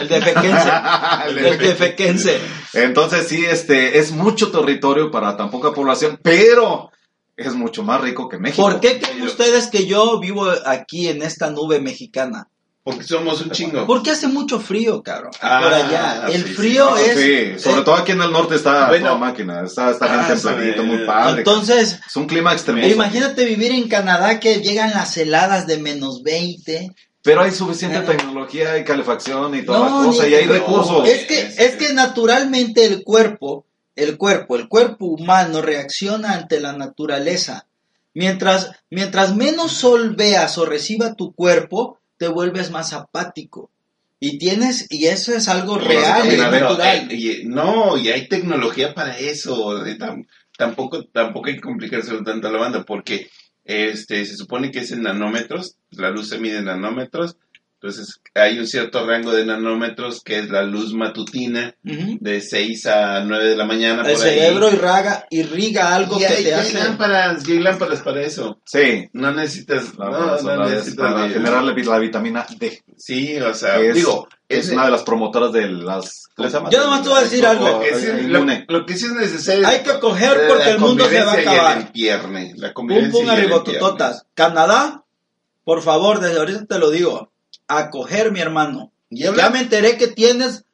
El defequense. El El defequense. Entonces sí, este, es mucho territorio para tan poca población, pero es mucho más rico que México. ¿Por qué creen ustedes que yo vivo aquí en esta nube mexicana? Porque somos un chingo. Porque hace mucho frío, cabrón. Ah, por allá. El sí, frío es. sí, sobre eh, todo aquí en el norte está Bueno. toda máquina, está, está bien Ah, templadito, muy padre. Entonces, es un clima extremoso. e imagínate vivir en Canadá que llegan las heladas de menos 20. Pero hay suficiente tecnología y calefacción y toda No, la cosa, y hay no. recursos. Es que, es que naturalmente el cuerpo, el cuerpo, el cuerpo humano reacciona ante la naturaleza. Mientras, mientras menos sol veas o reciba tu cuerpo, te vuelves más apático. Y tienes, y eso es algo real, Pero, natural. eh, y- no, y hay tecnología para eso. eh, tam- tampoco, tampoco hay que complicárselo tanto a la banda, porque este se supone que es en nanómetros, la luz se mide en nanómetros, entonces hay un cierto rango de nanómetros que es la luz matutina de 6 a 9 de la mañana. El por ahí. cerebro irraga, irriga algo y que hay, te y hay hace. lámparas, y hay lámparas para eso. Sí, No necesitas, la- no, no necesitas para generar la, vi- la vitamina D. Sí, o sea, es, digo, es es una de las promotoras de las... ¿cómo se llama? Yo nomás te voy a decir algo. Lo que, sí, lo- lo que sí es necesario. Hay que coger la porque el mundo se va a y el acabar. empierne, La Pum convivencia pum y el arribotototas. Canadá, por favor, desde ahorita te lo digo. A coger, mi hermano. Ya me enteré que tienes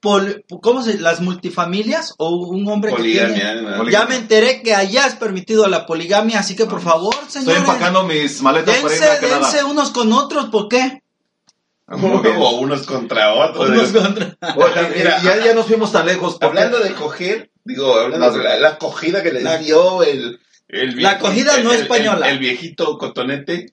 pol- ¿cómo se las multifamilias o un hombre que poligamia. tiene ¿no? Poligamia. Ya me enteré que allá es permitido la poligamia, así que por favor, Estoy señores, empacando mis maletas para dense, irme a Canadá. dense unos con otros, ¿por qué? Bien. O unos contra otros. Unos contra- Oye, Mira, ya, ya nos fuimos tan lejos. porque- Hablando de coger, digo, hablando de la, la acogida que les La- dio el, el La acogida no el- española. El, el viejito cotonete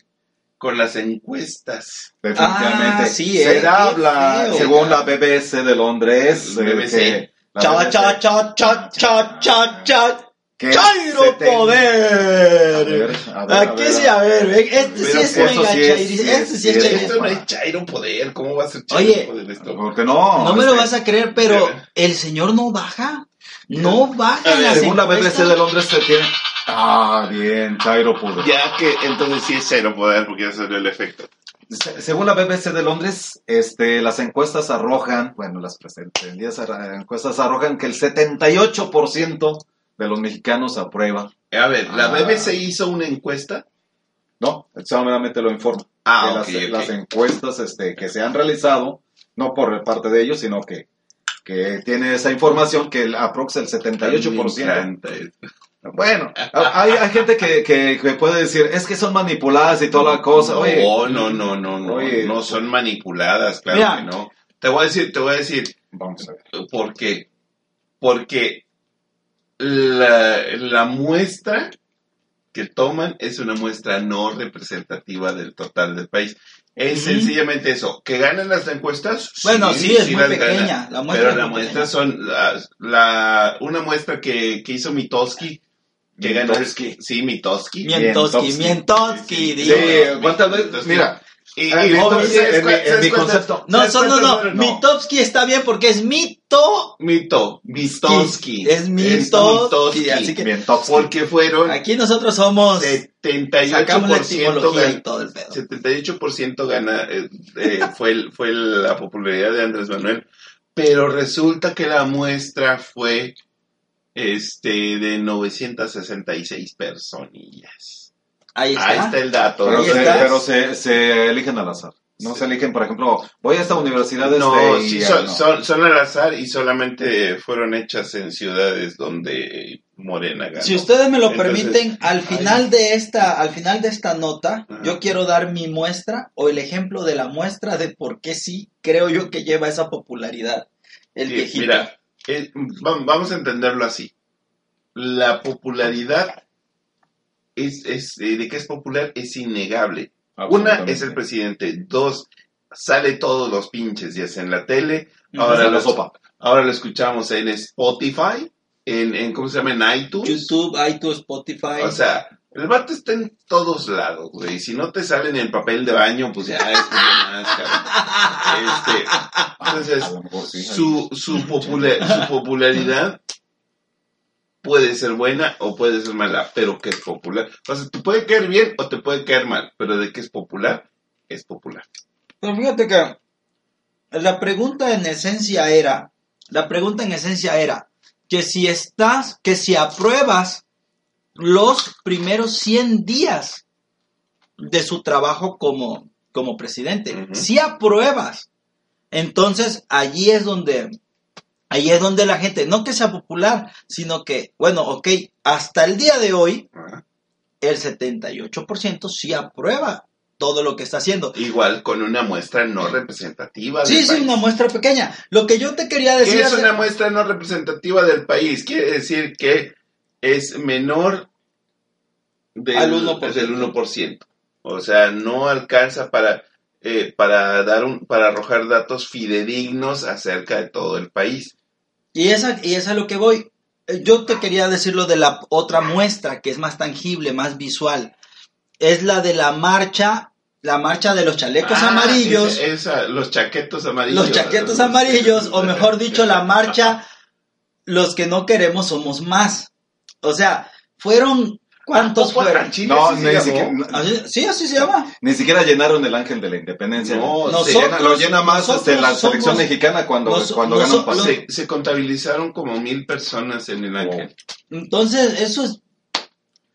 con las encuestas. Definitivamente. Ah, sí, Se eh, habla, feo. según la BBC de Londres, BBC. que la Cha, BBC, cha, cha, cha, cha, cha, cha. Chairo 70 poder. A ver, a ver, a Aquí ver. sí, a ver, este sí es mega sí es- chairi- sí este es- sí es es- chairi- Esto no es Chairo Poder, ¿cómo va a ser Chairo Oye, Poder esto? Porque no. No me lo este, vas a creer, pero el señor no baja. No baja A en ver, las Según la. BBC de Londres se tiene. Ah, bien, Chairo Poder. Ya que entonces sí es Chairo Poder porque ya salió el efecto. Se- Según la BBC de Londres, este, las encuestas arrojan, bueno, las pretendidas encuestas arrojan que el 78% de los mexicanos aprueba. A ver, la Ah. BBC hizo una encuesta. No, solamente lo informo. Ah, que ok, las, ok. las encuestas este, que se han realizado, no por parte de ellos, sino que, que tiene esa información que el aprox el 78%. Me encanta esto. Bueno, hay, hay gente que, que, que puede decir, es que son manipuladas y toda la cosa. Oye, no, no, no, no, no, Oye. no son manipuladas, claro Mira. que no. Te voy a decir, te voy a decir vamos a ver. por qué. Porque la, la muestra que toman es una muestra no representativa del total del país. Es Ujú. sencillamente eso, que ganan las encuestas. Bueno, sí, es muy las ganan. pequeña. La muestra Pero es la muy muestra son las- la, una muestra que, que hizo Mitoski, que ganó, sí, Mientoski. Mientoski, Sí, digo. Sí, ¿cuántas veces? Mira, Y, Ah, y entonces, ¿sabes en mi- concepto- No, no, no, fueron? Mitowski está bien porque es mito. Mito, Mitoski. Es Mitoski. así que-. Porque fueron Aquí nosotros somos. 78% Sacamos la y todo el pedo. 78% gana, eh, eh, fue, el- fue la popularidad de Andrés Manuel, pero resulta que la muestra fue este de 966 personillas. Ahí está. Ahí está el dato. Pero, se, está. pero se, se eligen al azar. No Sí. se eligen, por ejemplo, voy a esta universidad No, este, sí, son, no. son, son al azar y solamente fueron hechas en ciudades donde Morena ganó. Si ustedes me lo Entonces, permiten, al final de esta, al final de esta nota, Ajá. yo quiero dar mi muestra o el ejemplo de la muestra de por qué sí creo yo que lleva esa popularidad. El Sí, viejito. Mira, eh, va- vamos a entenderlo así. La popularidad es, es, eh, de que es popular es innegable. Una es el presidente, dos sale todos los pinches días en la tele. Ahora lo, sopa. ahora lo escuchamos en Spotify, en, en ¿cómo se llama? En iTunes. YouTube, iTunes, Spotify. O sea, el vato está en todos lados, güey. Si no te salen en papel de baño, pues ya es más, cabrón. Este, entonces, su, su, popula- su popularidad puede ser buena o puede ser mala, pero que es popular. O sea, te puede caer bien o te puede caer mal, pero de que es popular, es popular. Pero fíjate que la pregunta en esencia era, la pregunta en esencia era que si estás, que si apruebas los primeros 100 días de su trabajo como, como presidente. Si apruebas, entonces allí es donde, allí es donde la gente, no que sea popular, sino que, bueno, ok, hasta el día de hoy, el 78% sí aprueba todo lo que está haciendo. Igual con una muestra no representativa. Sí, del sí, país. una muestra pequeña. Lo que yo te quería ¿Qué decir es hace- una muestra no representativa del país? Quiere decir que es menor del, Al 1%. del 1%. O sea, no alcanza para, eh, para, dar un, para arrojar datos fidedignos acerca de todo el país. Y esa, y es a lo que voy. Eh, Yo te quería decir lo de la otra muestra, que es más tangible, más visual. Es la de la marcha, la marcha de los chalecos Ah, amarillos, esa- esa, los chaquetos amarillos. los chaquetos amarillos, o mejor dicho, la marcha, los que no queremos somos más. O sea, fueron, ¿cuántos ¿Tampoco fueron? Chile No, sí se ni llamó? siquiera, no, ¿Así- Sí, así se llama. ni siquiera llenaron el ángel de la independencia. No, Se nosotros- llena- lo llena más nosotros este, la somos- selección mexicana cuando, nos- cuando. Se, se contabilizaron como mil personas en el ángel. Entonces, eso es,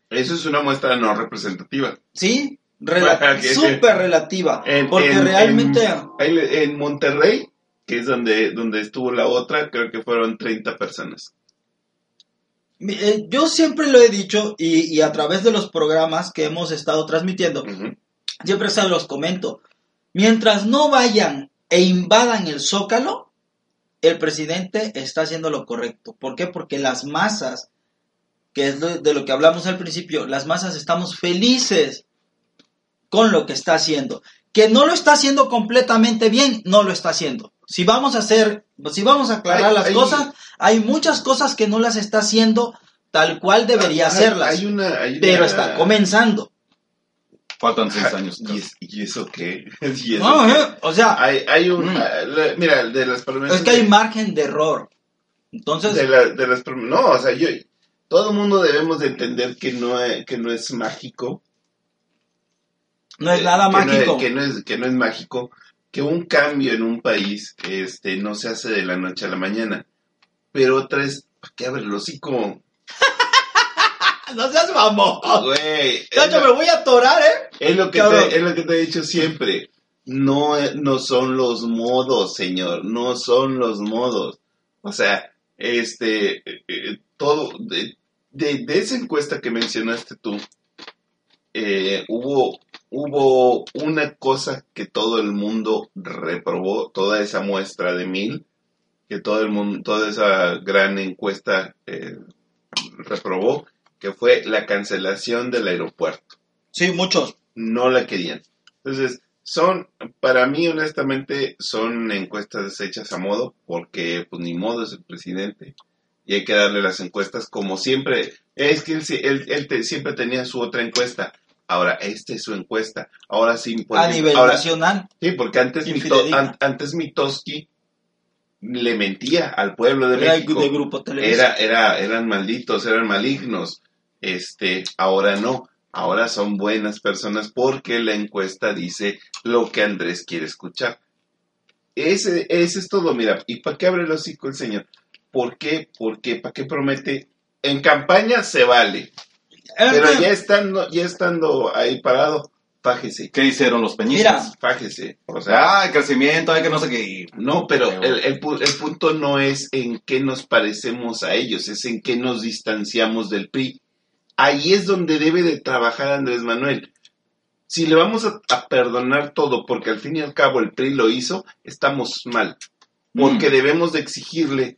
Eso es una muestra no representativa. sí, rela- Para que- súper relativa. En- porque en- realmente... En, en Monterrey, que es donde, donde estuvo la otra, creo que fueron 30 personas. Eh, Yo siempre lo he dicho y, y a través de los programas que hemos estado transmitiendo, siempre se los comento. Mientras no vayan e invadan el zócalo, el presidente está haciendo lo correcto. ¿Por qué? Porque las masas, que es de lo que hablamos al principio, las masas estamos felices con lo que está haciendo. Que no lo está haciendo completamente bien, no lo está haciendo. Si vamos a hacer, si vamos a aclarar Hay- las hay- cosas, hay muchas cosas que no las está haciendo tal cual debería Hay- hacerlas, Hay una, hay pero una- está comenzando. Faltan seis años. ¿Y, es- y eso qué? ¿Y eso No, qué? eh, o sea, Hay, hay un... Mm. ah, la- mira, de las promesas... es que hay de- margen de error. Entonces, de, la- de las No, o sea, yo... Todo el mundo debemos de entender que no, es- que no es mágico. no es nada que no es- mágico. que, no es, que no es mágico. Que un cambio en un país este, no se hace de la noche a la mañana. Pero otra es... ¿Para qué abre el hocico? No seas mamón. Güey, Chacho, me voy a atorar, ¿eh? es lo que Cabrón. te, es lo que te he dicho siempre. No, no son los modos, señor. No son los modos. O sea, este, eh, eh, todo, de, de, de esa encuesta que mencionaste tú, eh, hubo, hubo una cosa que todo el mundo reprobó, toda esa muestra de mil, que todo el mundo, toda esa gran encuesta eh, reprobó, que fue la cancelación del aeropuerto Sí, muchos. no la querían. Entonces, son, para mí, honestamente, son encuestas hechas a modo, porque, pues, ni modo es el presidente. Y hay que darle las encuestas como siempre. Es que él, él- él te- siempre tenía su otra encuesta. Ahora, esta es su encuesta. Ahora sí. a nivel ahora- nacional. Sí, porque antes, Mito- Infidedigna. an- antes Mitoski le mentía al pueblo de Era México de Grupo era, era, eran malditos, eran malignos. Este, ahora no. Ahora son buenas personas porque la encuesta dice lo que Andrés quiere escuchar. Ese, ese es todo, mira. ¿Y para qué abre el hocico el señor? ¿Por qué? ¿Por qué? ¿Para qué promete? En campaña se vale, pero ya estando, ya estando ahí parado, fájese, ¿Qué hicieron los peñistas? Mira, fájese. O sea, Ah, el crecimiento, hay que no sé qué. no, pero el, el pu- el punto no es en qué nos parecemos a ellos, es en qué nos distanciamos del PRI. Ahí es donde debe de trabajar Andrés Manuel. Si le vamos a, a perdonar todo, porque al fin y al cabo el PRI lo hizo, estamos mal. Porque Mm. debemos de exigirle,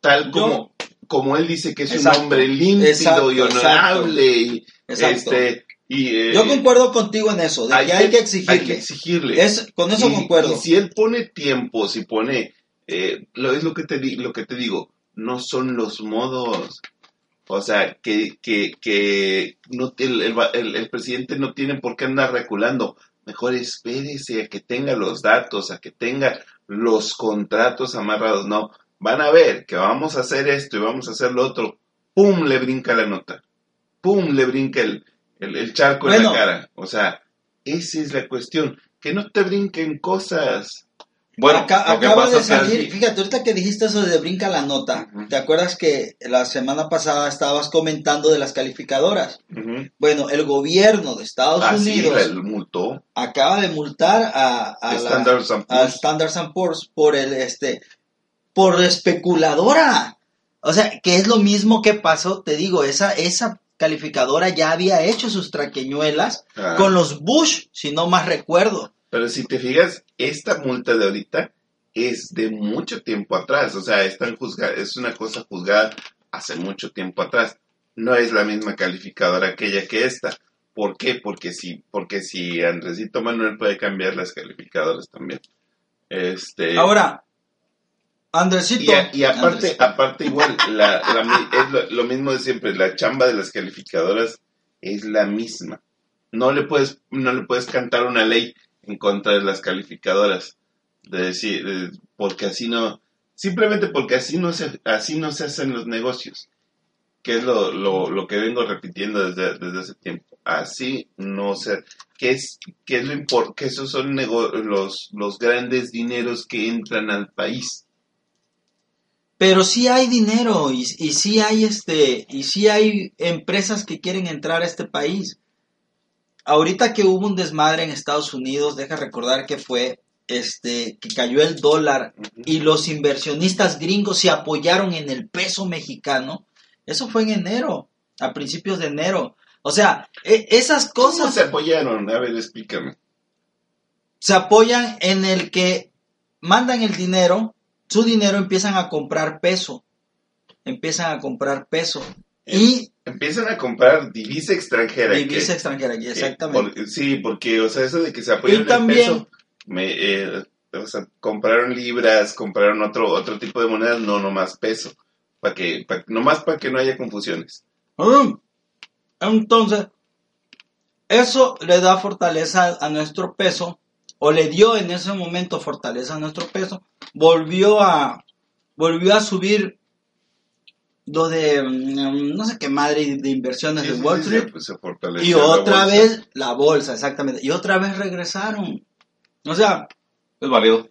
tal Yo- como, él dice que es Exacto, un hombre límpido exacto, y honorable. Y, Exacto. este, y, eh, yo concuerdo contigo en eso, de que hay que exigirle. hay que exigirle. Es, con eso Y- concuerdo. Y si él pone tiempo, si pone, eh, lo es lo que te di- lo que te digo, no son los modos. O sea, que, que, que no, el, el- el presidente no tiene por qué andar reculando. Mejor espérese a que tenga los datos, a que tenga los contratos amarrados. No, van a ver que vamos a hacer esto y vamos a hacer lo otro. ¡pum! le brinca la nota. ¡pum! le brinca el, el, el charco en la cara. O sea, esa es la cuestión. Que no te brinquen cosas. Bueno, que acaba de salir, fíjate, ahorita que dijiste eso de brinca la nota. ¿te acuerdas que la semana pasada estabas comentando de las calificadoras? Bueno, el gobierno de Estados Ah, Unidos multó. acaba de multar a, a la- a. Standard and Poor's por el este por especuladora. O sea, que es lo mismo que pasó, te digo, esa esa calificadora ya había hecho sus traqueñuelas Ah. con los Bush, si no más recuerdo. Pero si te fijas, esta multa de ahorita es de mucho tiempo atrás. O sea, están juzga- es una cosa juzgada hace mucho tiempo atrás. No es la misma calificadora aquella que esta. ¿Por qué? Porque si, porque si Andresito Manuel puede cambiar las calificadoras también. Este, Ahora, Andresito. y aparte, aparte igual, la, la es lo, lo mismo de siempre, la chamba de las calificadoras es la misma. No le puedes, no le puedes cantar una ley en contra de las calificadoras. De decir, de- porque así no, simplemente porque así no se, así no se hacen los negocios. Que es lo, lo, lo que vengo repitiendo desde, desde hace tiempo. Así no se, que es, que es lo impor- que esos son nego- los, los grandes dineros que entran al país. Pero sí hay dinero y, y sí hay este y sí hay empresas que quieren entrar a este país. Ahorita que hubo un desmadre en Estados Unidos, deja recordar que fue este que cayó el dólar y los inversionistas gringos se apoyaron en el peso mexicano. Eso fue en enero, a principios de enero. O sea, e- esas ¿Cómo cosas se apoyaron? A ver, explícame. se apoyan en el que mandan el dinero, su dinero empiezan a comprar peso, empiezan a comprar peso y Empiezan a comprar divisa extranjera. divisa que- extranjera, exactamente. por- sí, porque, o sea, eso de que se apoyan en también- el peso, me, eh, o sea, compraron libras, compraron otro otro tipo de monedas, no, nomás peso. Para que, pa- nomás para que no haya confusiones. Mm. Entonces, eso le da fortaleza a nuestro peso, o le dio en ese momento fortaleza a nuestro peso, volvió a, volvió a subir lo de, mm, no sé qué madre de inversiones Sí, de Wall sí, Street. se- pues, se Y otra vez la bolsa, exactamente. Y otra vez regresaron. O sea, es válido.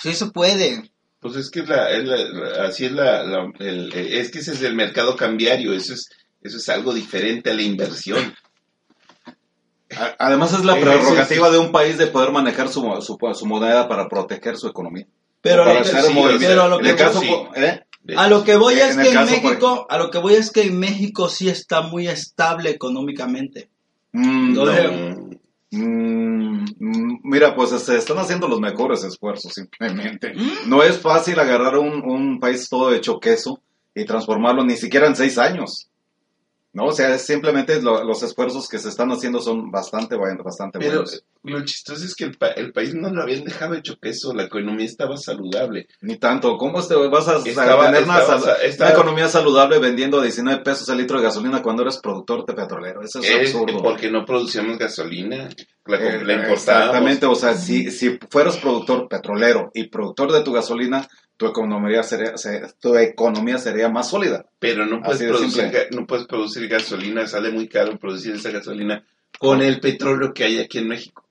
sí se puede. Pues es que es la, es la- así es la, la- el- es que ese es el mercado cambiario, eso es, eso es algo diferente a la inversión. Además es la Sí, prerrogativa de un país de poder manejar su, su, su moneda para proteger su economía. Pero, para hacer sí, a lo en que el caso, sí. po- ¿eh? A lo que voy En es que en caso, México, a lo que voy es que en México sí está muy estable económicamente. Mm, no. Mm, mm, mira, pues se están haciendo los mejores esfuerzos simplemente. Mm. No es fácil agarrar un, un país todo hecho queso y transformarlo ni siquiera en seis años. No, o sea, es simplemente lo- los esfuerzos que se están haciendo son bastante, bastante Pero buenos. lo chistoso es que el, pa- el país no lo habían dejado hecho queso, la economía estaba saludable. Ni tanto. ¿Cómo te vas a, a Estaba- tener una, estaba- sal- estaba- una economía saludable vendiendo a 19 pesos el litro de gasolina cuando eres productor de petrolero? Eso es absurdo. porque no producíamos gasolina, la, Eh, la importábamos. Exactamente, o sea, si, si fueras productor petrolero y productor de tu gasolina, tu economía sería, se- tu economía sería más sólida. Pero no puedes, producir, simple. ga- no puedes producir gasolina, sale muy caro producir esa gasolina con el petróleo que hay aquí en México.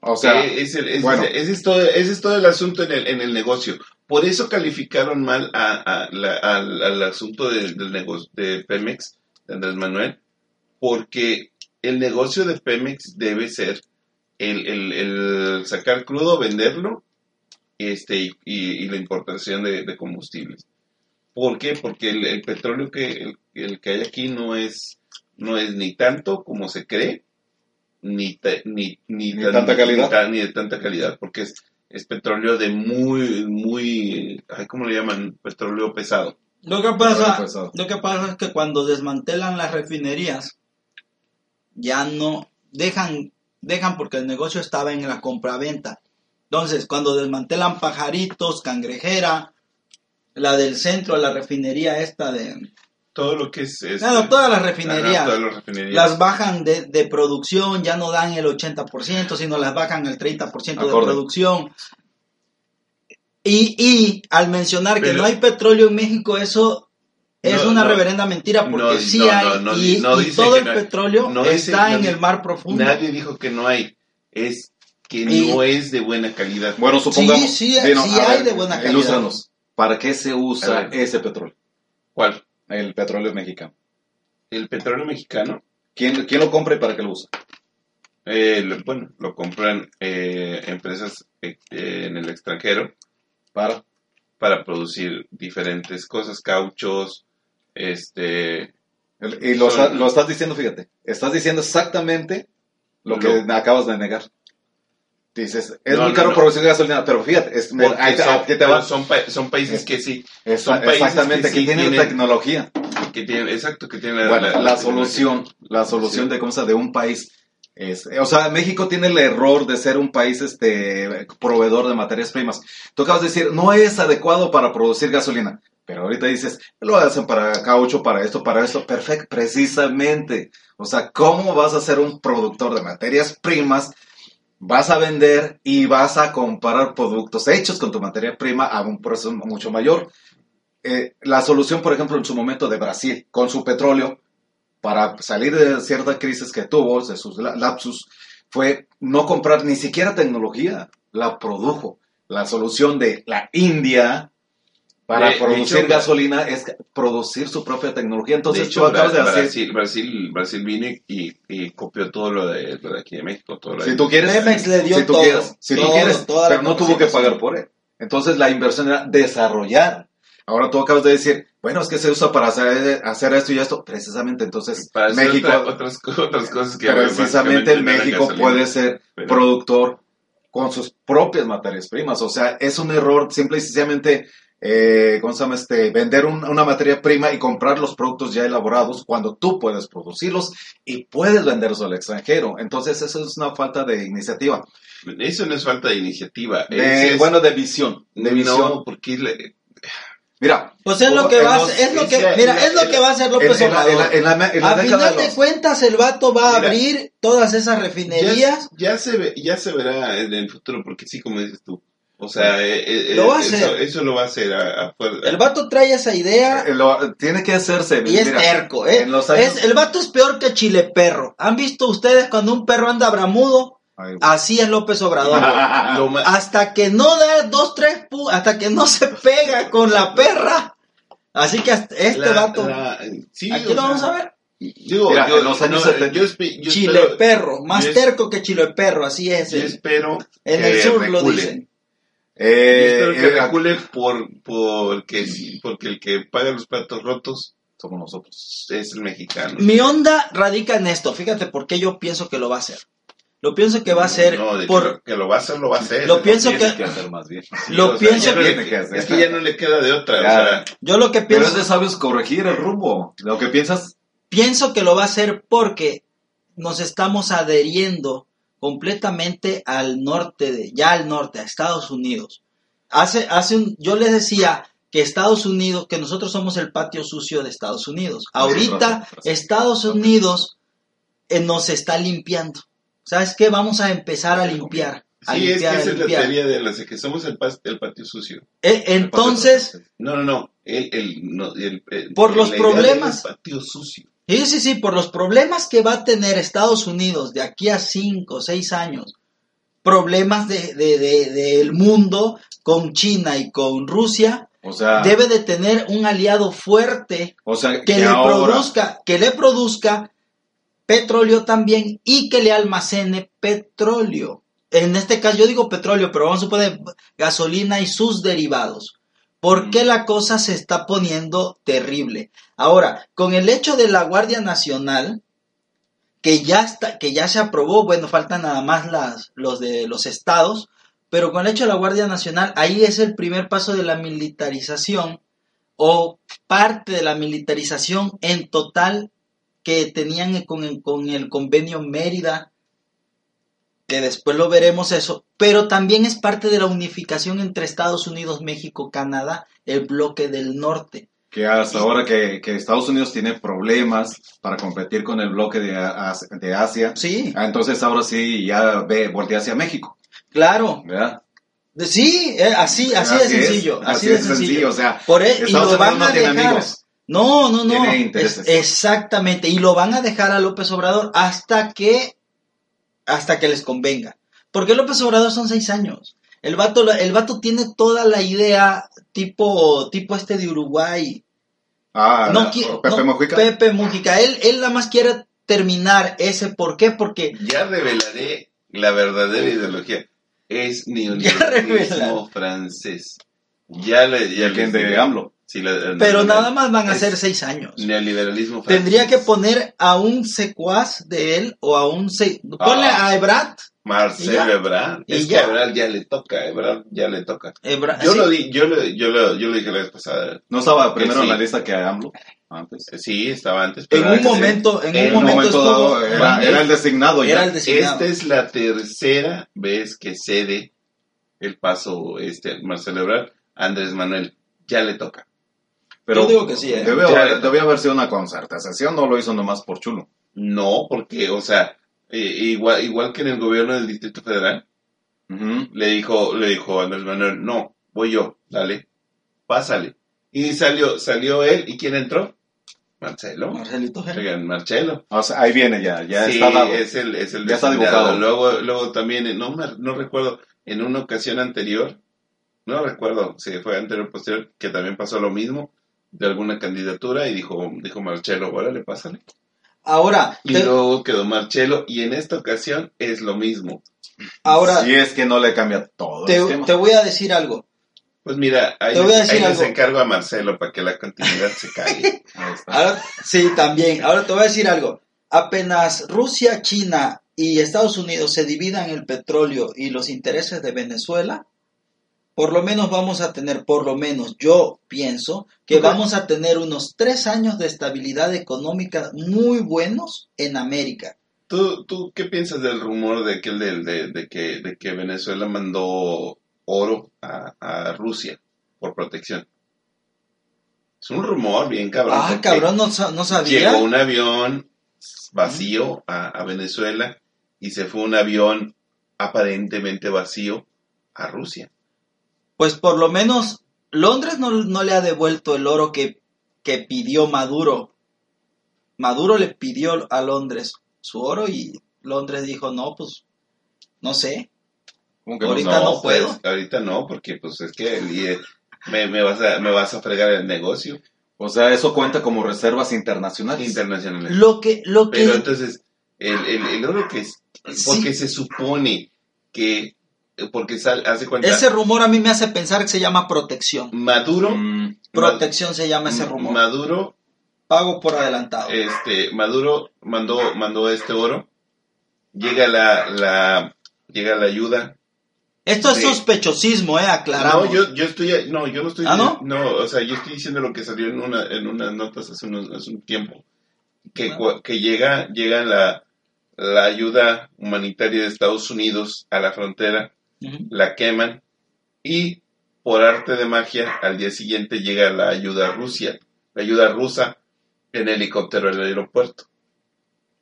O sea, Eh, es el- es- bueno. ese, es todo, ese es todo el asunto en el, en el negocio. Por eso calificaron mal a, a la- al, al asunto del, del negocio de Pemex, de Andrés Manuel, porque el negocio de Pemex debe ser el, el- el sacar crudo, venderlo este, y, y- y la importación de, de combustibles. ¿Por qué? Porque el, el petróleo que, el, el que hay aquí no es, no es ni tanto como se cree, ni, ta- ni, ni, Ni tan- tanta calidad. ni ta- ni de tanta calidad, porque es, es petróleo de muy, muy, ay, ¿cómo le llaman? Petróleo pesado. Lo que pasa, lo que pasa es que cuando desmantelan las refinerías, ya no dejan, dejan porque el negocio estaba en la compraventa. Entonces, cuando desmantelan pajaritos, cangrejera, la del centro, la refinería esta de, Todo lo que es... Claro, todas las refinerías. todas las refinerías. las bajan de, de producción, ya no dan el 80%, sino las bajan el 30% de Acorde. producción. Y, y al mencionar que no hay petróleo en México, eso, es No, una no. reverenda mentira porque No, sí hay y, todo el petróleo está en el mar profundo. Nadie dijo que no hay. Es que Y- no es de buena calidad. Bueno, supongamos. Sí, sí, sí hay de buena calidad. Ilústranos. ¿Para qué se usa ese petróleo? ¿Cuál? El petróleo mexicano. El petróleo mexicano. ¿Quién, quién lo compra y para qué lo usa? eh, lo- bueno, lo compran eh, empresas eh, en el extranjero Para. para producir diferentes cosas, cauchos, este, Y lo, Son- está- lo estás diciendo, fíjate. Estás diciendo exactamente lo que Lo- acabas de negar. Dices, es No, muy caro no. producir gasolina, pero fíjate, es, ahí son, te va. son, pa- son países que sí, Esa- son países exactamente, que que, sí tienen tienen- tecnología. que tienen, exacto, que tienen Bueno, la, solución, la solución Sí. de se- de un país es, o sea, México tiene el error de ser un país este proveedor de materias primas. Tú acabas de decir, no es adecuado para producir gasolina, pero ahorita dices, lo hacen para caucho, para esto, para esto, perfecto, precisamente. O sea, ¿cómo vas a ser un productor de materias primas? Vas a vender y vas a comprar productos hechos con tu materia prima a un precio mucho mayor. Eh, la solución, por ejemplo, en su momento de Brasil, con su petróleo, para salir de cierta crisis que tuvo, de sus la- lapsus, fue no comprar ni siquiera tecnología, la produjo. La solución de la India para De- de producir hecho, gasolina es producir su propia tecnología. Entonces, de hecho, tú acabas de decir, Brasil, Brasil, Brasil vino y, y- copió todo lo de, lo de aquí de México. Todo lo de- si tú quieres, Pemex le dio si tú todo, quieres, si tú todo, quieres, toda la pero no tuvo que pagar por él. Entonces, la inversión era desarrollar. Ahora tú acabas de decir, bueno, es que se usa para hacer, hacer esto y esto. Precisamente, entonces, para hacer México, otra- otras, otras cosas que precisamente eran México gasolina. puede ser Pero- productor con sus propias materias primas. O sea, es un error simple y sencillamente, eh, ¿cómo se llama? Este, vender un- una materia prima y comprar los productos ya elaborados cuando tú puedes producirlos y puedes venderlos al extranjero. Entonces, eso es una falta de iniciativa. Eso no es falta de iniciativa. De- es- bueno, de visión. De visión. no, porque le- Mira, Pues es lo que va a los- es lo que, mira, es lo que va a hacer López Obrador. A final de de los- cuentas, el vato va a Mira. abrir todas esas refinerías. ya, ya se ve, ya se verá en el futuro, porque sí, como dices tú. O sea, eh, eh, Lo va a eso, hacer. eso lo va a hacer a, a fuer- El vato trae esa idea eh, lo- tiene que hacerse. y es terco, ¿eh? años- Es- el vato es peor que Chile Perro. ¿Han visto ustedes cuando un perro anda bramudo? Ay, Así es López Obrador. hasta que no da dos, tres, pu- hasta que no se pega con la perra. Así que hasta este la- vato, la- sí, aquí lo sea, vamos a ver. Digo, Mira, yo, en los años no, 70. yo Chile espero- Perro, más yo terco que Chile Perro, así es. yo En, espero en el sur lo recule. Yo eh, espero que recule por, porque, sí, porque el que paga los platos rotos somos nosotros. es el mexicano. Mi onda radica en esto. Fíjate por qué yo pienso que lo va a hacer. Lo pienso que va a ser No, de por... que, lo, que lo va a hacer, lo va a hacer. Lo pienso que- hacer más bien. lo o sea, pienso no que- hacer. Es que ya no le queda de otra. O sea, Yo lo que Pero pienso... es de sabios corregir el rumbo. Lo que piensas, pienso que lo va a hacer porque nos estamos adheriendo completamente al norte de, ya al norte, a Estados Unidos. Hace, hace un, yo les decía que Estados Unidos, que nosotros somos el patio sucio de Estados Unidos. Ahorita. Estados Unidos eh, nos está limpiando. ¿Sabes qué? Vamos a empezar a limpiar. A sí, es que limpiar, esa es la limpiar. teoría de las de que somos el, el patio sucio. Eh, entonces, No, no, no. El, el, no, el- el- Por los la problemas. patio sucio. Sí, sí, sí, por los problemas que va a tener Estados Unidos de aquí a 5 o 6 años, problemas de, de- de- del mundo con China y con Rusia, o sea, debe de tener un aliado fuerte o sea, que, que le ahora, produzca, que le produzca petróleo también y que le almacene petróleo. En este caso yo digo petróleo, pero vamos a suponer gasolina y sus derivados. ¿Por qué la cosa se está poniendo terrible? Ahora, con el hecho de la Guardia Nacional, que ya está, que ya se aprobó, bueno, faltan nada más las, los de los estados, pero con el hecho de la Guardia Nacional, ahí es el primer paso de la militarización o parte de la militarización en total que tenían con el, con el convenio Mérida, que después lo veremos eso, pero también es parte de la unificación entre Estados Unidos, México, Canadá, el bloque del norte. que hasta ahora que, que Estados Unidos tiene problemas para competir con el bloque de, de Asia, Sí, ah, entonces ahora sí ya ve, voltea hacia México, claro. ¿verdad? Sí, eh, así, así, de sencillo, así, de sencillo. o sea, Por e- y Estados lo van a tiene dejar. amigos. No, no, no. Tiene Es- intereses. exactamente. Y lo van a dejar a López Obrador hasta que, hasta que les convenga. Porque López Obrador son seis años. El vato, el vato tiene toda la idea tipo, tipo este de Uruguay. Ah, no, Pepe no, Mujica. Pepe Mujica. Él, él nada más quiere terminar ese. ¿Por qué? Porque Ya revelaré la verdadera ideología. Es neoliberalismo francés. Ya le ya ¿De les. AMLO. Sí, la- Pero la- nada más van a ser seis años. Neoliberalismo. Tendría que poner a un secuaz de él o a un... Se... Ponle Ah. a Marcelo ya. Ebrard. Y Es que ya. a Ebrard ya le toca, a Ebrard ya le toca. Yo sí. lo di, yo lo, yo lo, yo lo dije la vez pasada. ¿No estaba primero Sí. en la lista que AMLO? Antes. Sí, estaba antes. En un momento, en un en un momento, momento estuvo... dado era, era el designado ya. Era el designado. Esta es la tercera vez que cede el paso este Marcelo Ebrard. Andrés Manuel ya le toca. Pero Yo digo que sí, ¿eh? Debe, Ya. haber, debe haber sido una concertación, no lo hizo nomás por chulo. No, porque, o sea, eh, igual, igual que en el gobierno del Distrito Federal, le dijo, le dijo a Andrés Manuel, no, voy yo, dale, pásale. Y salió, salió él, ¿y quién entró? Marcelo. Marcelito. Oigan, Marcelo. O sea, ahí viene ya, ya sí, está dado. es el, es el Ya está dibujado. Luego, luego también, no, no recuerdo, en una ocasión anterior, no recuerdo si fue anterior o posterior, que también pasó lo mismo, de alguna candidatura, y dijo, dijo Marcelo, órale, pásale. Ahora, Y te- luego quedó Marcelo, y en esta ocasión es lo mismo. ahora Si es que no le cambia todo te, el esquema. te voy a decir algo. Pues mira, ahí, Te voy a les, decir ahí les algo. encargo a Marcelo para que la continuidad se caiga. Ahora, sí, también. Ahora te voy a decir algo. Apenas Rusia, China y Estados Unidos se dividan el petróleo y los intereses de Venezuela, por lo menos vamos a tener, por lo menos yo pienso, que vamos a tener unos tres años de estabilidad económica muy buenos en América. ¿Tú, ¿Tú qué piensas del rumor de, aquel del- de, de que, de que Venezuela mandó oro a, a Rusia por protección? Es un rumor bien cabrón. Ah, cabrón, no, sa- no sabía. Llegó un avión vacío a, a Venezuela y se fue un avión aparentemente vacío a Rusia. Pues por lo menos Londres no, no le ha devuelto el oro que, que pidió Maduro. Maduro le pidió a Londres su oro y Londres dijo, no, pues, no sé. ¿Cómo que ahorita no pues, puedo. ahorita no, porque pues es que el- y, me, me vas a, me vas a fregar el negocio O sea, eso cuenta como reservas internacionales. internacional. Lo que, lo que, Pero entonces, el, el, el oro que es, Sí. porque se supone que, porque sal, hace cuenta, ese rumor a mí me hace pensar que se llama protección. Maduro, Mm, Protección se llama ese rumor. Maduro, Pago por adelantado. este, Maduro mandó, mandó este oro, llega la, la, llega la ayuda. Esto es sospechosismo, eh, aclaramos. No, yo, yo estoy, no, yo no estoy, ¿Ah, no? o sea, yo estoy diciendo lo que salió en una, en unas notas hace, unos, hace un tiempo, que, cua- que llega, llega la, la ayuda humanitaria de Estados Unidos a la frontera, La queman y por arte de magia al día siguiente llega la ayuda a Rusia, la ayuda rusa en helicóptero al aeropuerto.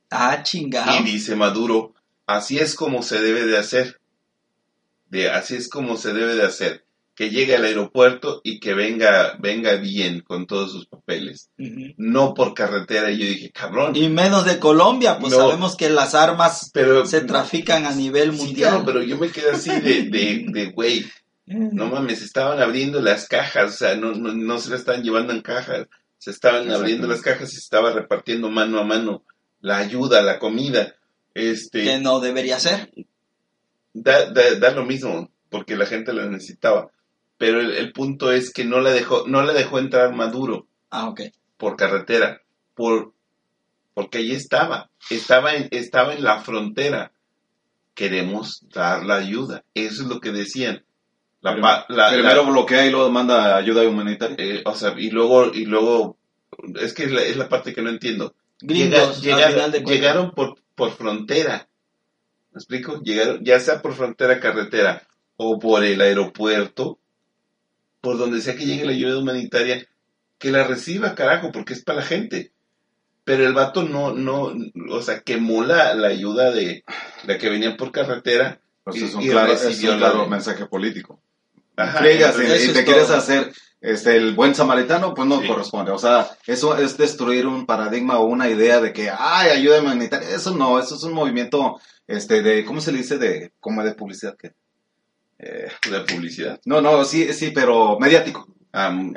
Ah, chingado. Y dice Maduro, así es como se debe de hacer. De así es como se debe de hacer. Que llegue al aeropuerto y que venga, venga bien con todos sus papeles. No por carretera. Y yo dije, cabrón. Y menos de Colombia, pues No. sabemos que las armas pero, se trafican a nivel Sí, mundial. pero yo me quedé así de, de, de güey. No mames, estaban abriendo las cajas, o sea, no, no, no se las estaban llevando en cajas, se estaban abriendo las cajas y se estaba repartiendo mano a mano la ayuda, la comida. Este, que no debería ser. da, da, da lo mismo, porque la gente la necesitaba. Pero el, el punto es que no la dejó, no la dejó entrar Maduro Ah, ok. por carretera, por, porque allí estaba, estaba en, estaba en la frontera. Queremos dar la ayuda, eso es lo que decían. La, la- Primero la- bloquea y luego manda ayuda humanitaria. eh, o sea, y luego, y luego, es que es la, es la parte que no entiendo. Gringos, Llega- llegaron, llegaron por, por frontera. ¿Me explico? Llegaron, ya sea por frontera carretera o por el aeropuerto, por donde sea que llegue la ayuda humanitaria, que la reciba, carajo, porque es para la gente. Pero el vato no, no, o sea, quemó la, la ayuda de la que venían por carretera. Pues y- es un y claro, es un la claro de- mensaje político. Ajá, y- Eso te es quieres todo. hacer este, el buen samaritano, pues no Sí. corresponde. O sea, eso es destruir un paradigma o una idea de que, ay, ayuda humanitaria. Eso no, eso es un movimiento, este, de, ¿cómo se le dice? De, como de publicidad. que eh, De publicidad. no, no, sí, sí, pero mediático.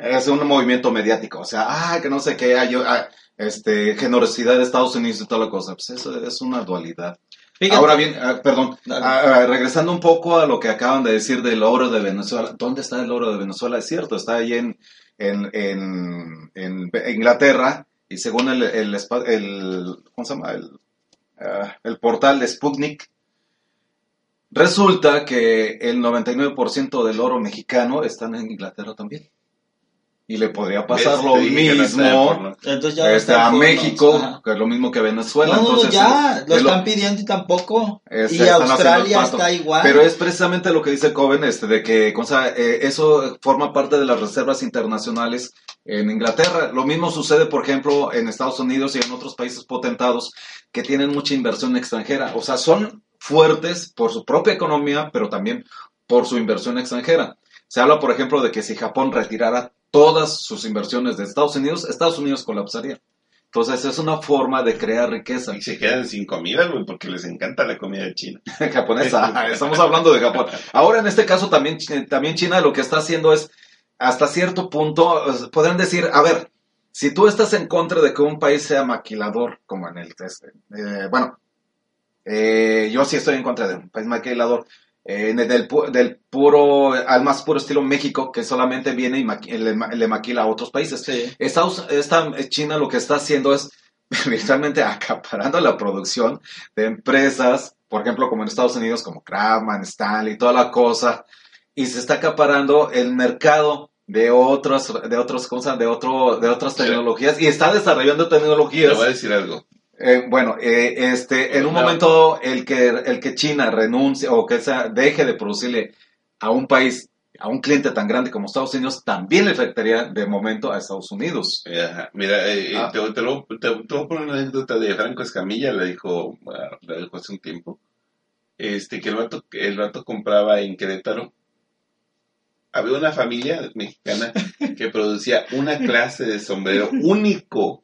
Es un movimiento mediático. O sea, ah, que no sé qué, ay, ah, este, generosidad de Estados Unidos y toda la cosa. Pues eso es una dualidad. Fíjate, Ahora bien, ah, perdón, ah, ah, regresando un poco a lo que acaban de decir del oro de Venezuela. ¿Dónde está el oro de Venezuela? Es cierto, está ahí en, en, en, en Inglaterra y según el, el, el- ¿cómo se llama? El, el portal de Sputnik, resulta que el 99% del oro mexicano está en Inglaterra también. Y le podría pasar ¿ves? lo mismo entonces ya no este, a. México, Ajá. que es lo mismo que Venezuela. No, no, entonces, ya, lo es lo- están pidiendo y tampoco. este, y Australia está igual. Pero es precisamente lo que dice Coven, este, de que cosa, eh, eso forma parte de las reservas internacionales en Inglaterra. Lo mismo sucede, por ejemplo, en Estados Unidos y en otros países potentados que tienen mucha inversión extranjera. O sea, son fuertes por su propia economía, pero también por su inversión extranjera. Se habla, por ejemplo, de que si Japón retirara todas sus inversiones de Estados Unidos, Estados Unidos colapsaría. Entonces es una forma de crear riqueza. Y se quedan sin comida, güey, porque les encanta la comida china. japonesa. Estamos hablando de Japón. Ahora, en este caso, también, también China lo que está haciendo es, hasta cierto punto, podrán decir, a ver, si tú estás en contra de que un país sea maquilador, como en el... este, eh, bueno, eh, yo sí estoy en contra de un país maquilador. eh, del, pu- del puro, al más puro estilo México, que solamente viene y maqui- le, ma- le maquila a otros países. Sí. Estados, esta China lo que está haciendo es literalmente acaparando la producción de empresas, por ejemplo, como en Estados Unidos, como Kraftman, Stanley, toda la cosa, y se está acaparando el mercado de otras, de otras cosas, de otro, de otras Sí. tecnologías, y está desarrollando Te tecnologías. voy a decir algo. Eh, bueno, eh, este, en un No. momento el que, el que China renuncie o que sea, deje de producirle a un país, a un cliente tan grande como Estados Unidos, también le afectaría de momento a Estados Unidos. Ajá. Mira, eh, Ah. te, te lo, te, te voy a poner una anécdota de Franco Escamilla, la dijo, la dijo hace un tiempo. Este, que el vato, el vato compraba en Querétaro. Había una familia mexicana que producía una clase de sombrero único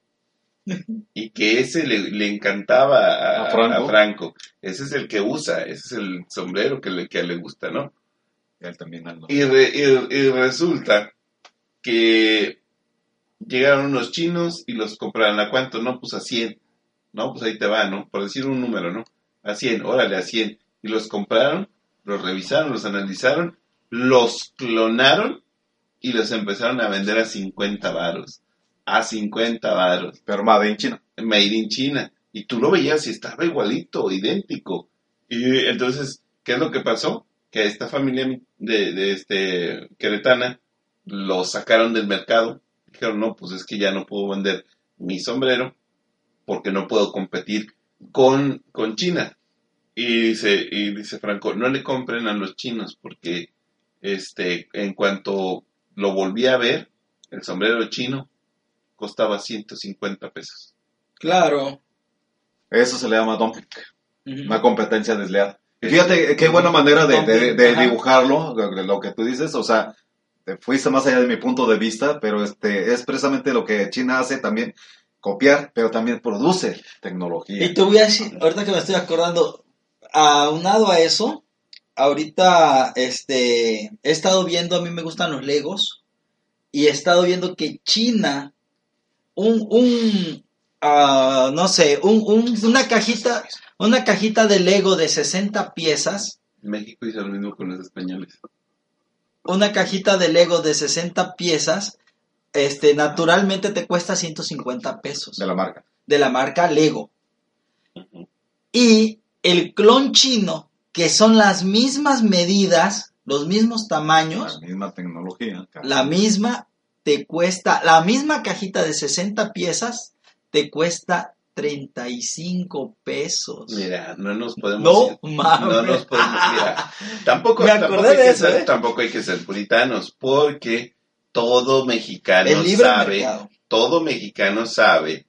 y que ese le, le encantaba a, ¿A Franco? a Franco. Ese es el que usa, ese es el sombrero que le, que le gusta, ¿no? Él también. Y, re- y- y resulta que llegaron unos chinos y los compraron a cuánto, no, pues a 100. No, pues ahí te va, ¿no? Por decir un número, ¿no? A 100, órale, a 100. Y los compraron, los revisaron, los analizaron, los clonaron y los empezaron a vender a 50 varos. A 50 varos. Pero Made in China. Made in China. Y tú lo veías y estaba igualito, idéntico. Y entonces, ¿qué es lo que pasó? Que esta familia de, de este queretana lo sacaron del mercado. Dijeron, no, pues es que ya no puedo vender mi sombrero porque no puedo competir con, con China. Y dice, y dice Franco, no le compren a los chinos porque este, en cuanto lo volví a ver, el sombrero chino costaba 150 pesos. Claro. Eso se le llama dumping, Ujú. una competencia desleal. Y fíjate qué buena manera de, de- de Ajá. dibujarlo, de lo que tú dices, o sea, te fuiste más allá de mi punto de vista, pero este es precisamente lo que China hace también, copiar, pero también produce tecnología. Y te voy a decir, ahorita que me estoy acordando, aunado a eso, ahorita este, he estado viendo, a mí me gustan los Legos, y he estado viendo que China, un, un ah, no sé, un, un- una cajita, una cajita de Lego de 60 piezas, México hizo lo mismo con los españoles. una cajita de Lego de 60 piezas, este, naturalmente te cuesta 150 pesos, de la marca. de la marca Lego. Y el clon chino, que son las mismas medidas, los mismos La tamaños, misma tecnología. la misma, te cuesta, la misma cajita de 60 piezas, te cuesta 35 pesos. Mira, no nos podemos no ir- mames. No nos podemos, mira, tampoco, Me tampoco, acordé hay de que eso, ser, ¿eh? tampoco hay que ser puritanos, porque todo mexicano el libre sabe, mercado. todo mexicano sabe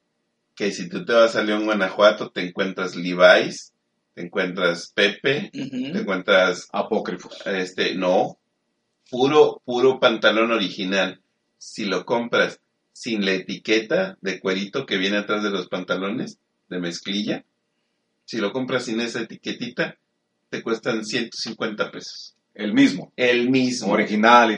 que si tú te vas a León, Guanajuato, te encuentras Levi's, te encuentras Pepe, te encuentras, Apócrifos. este, no, puro, puro pantalón original. Si lo compras sin la etiqueta de cuerito que viene atrás de los pantalones de mezclilla, si lo compras sin esa etiquetita, te cuestan 150 pesos. El mismo. El mismo. Original y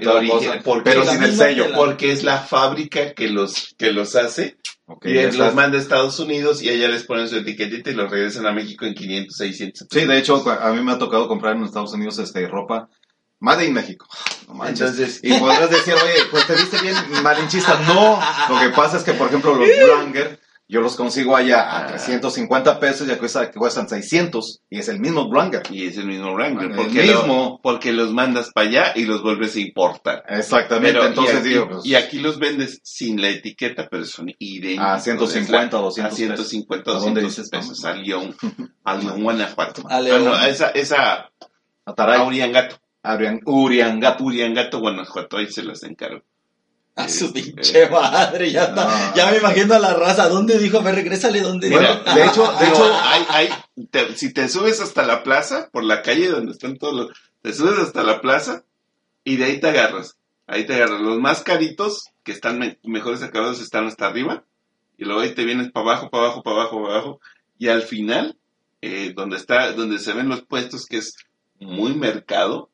porque Pero la sin el sello. tela. Porque es la fábrica que los, que los hace y los la- manda a Estados Unidos y allá les ponen su etiquetita y los regresan a México en 500, 600. Sí, de hecho, a mí me ha tocado comprar en Estados Unidos este, ropa Made in México. No manches. Entonces, Y podrás decir, oye, pues te viste bien malinchista. No, lo que pasa es que, por ejemplo, los Blanger, yo los consigo allá a 350 pesos y cuesta- cuestan 600. Y es el mismo Blanger. y es el mismo Wrangler, El porque, mismo. lo- porque los mandas para allá y los vuelves a importar. Exactamente, Pero, entonces y, aquí, digo, pues, y aquí los vendes sin la etiqueta, pero son idénticos. A 150, Es la- 200 A 150, ¿A dónde 200 dices, pesos. A León, a León, Guanajuato. A León. Ah, no, esa, esa, a Uriangato. Urian- Uriangato. Uriangato, Guanajuato, ahí se las encargo. A su Este, pinche madre, ya está. Ya me imagino a la raza. ¿Dónde dijo? A ver, regrésale, ¿dónde Bueno, dijo? de hecho, de hecho, hay, hay, te- si te subes hasta la plaza, por la calle donde están todos los, te subes hasta la plaza y de ahí te agarras. Ahí te agarras. Los más caritos, que están me- mejores acabados, están hasta arriba. Y luego ahí te vienes para abajo, para abajo, para abajo, para abajo. Y al final, eh, donde está, donde se ven los puestos, que es muy mercado,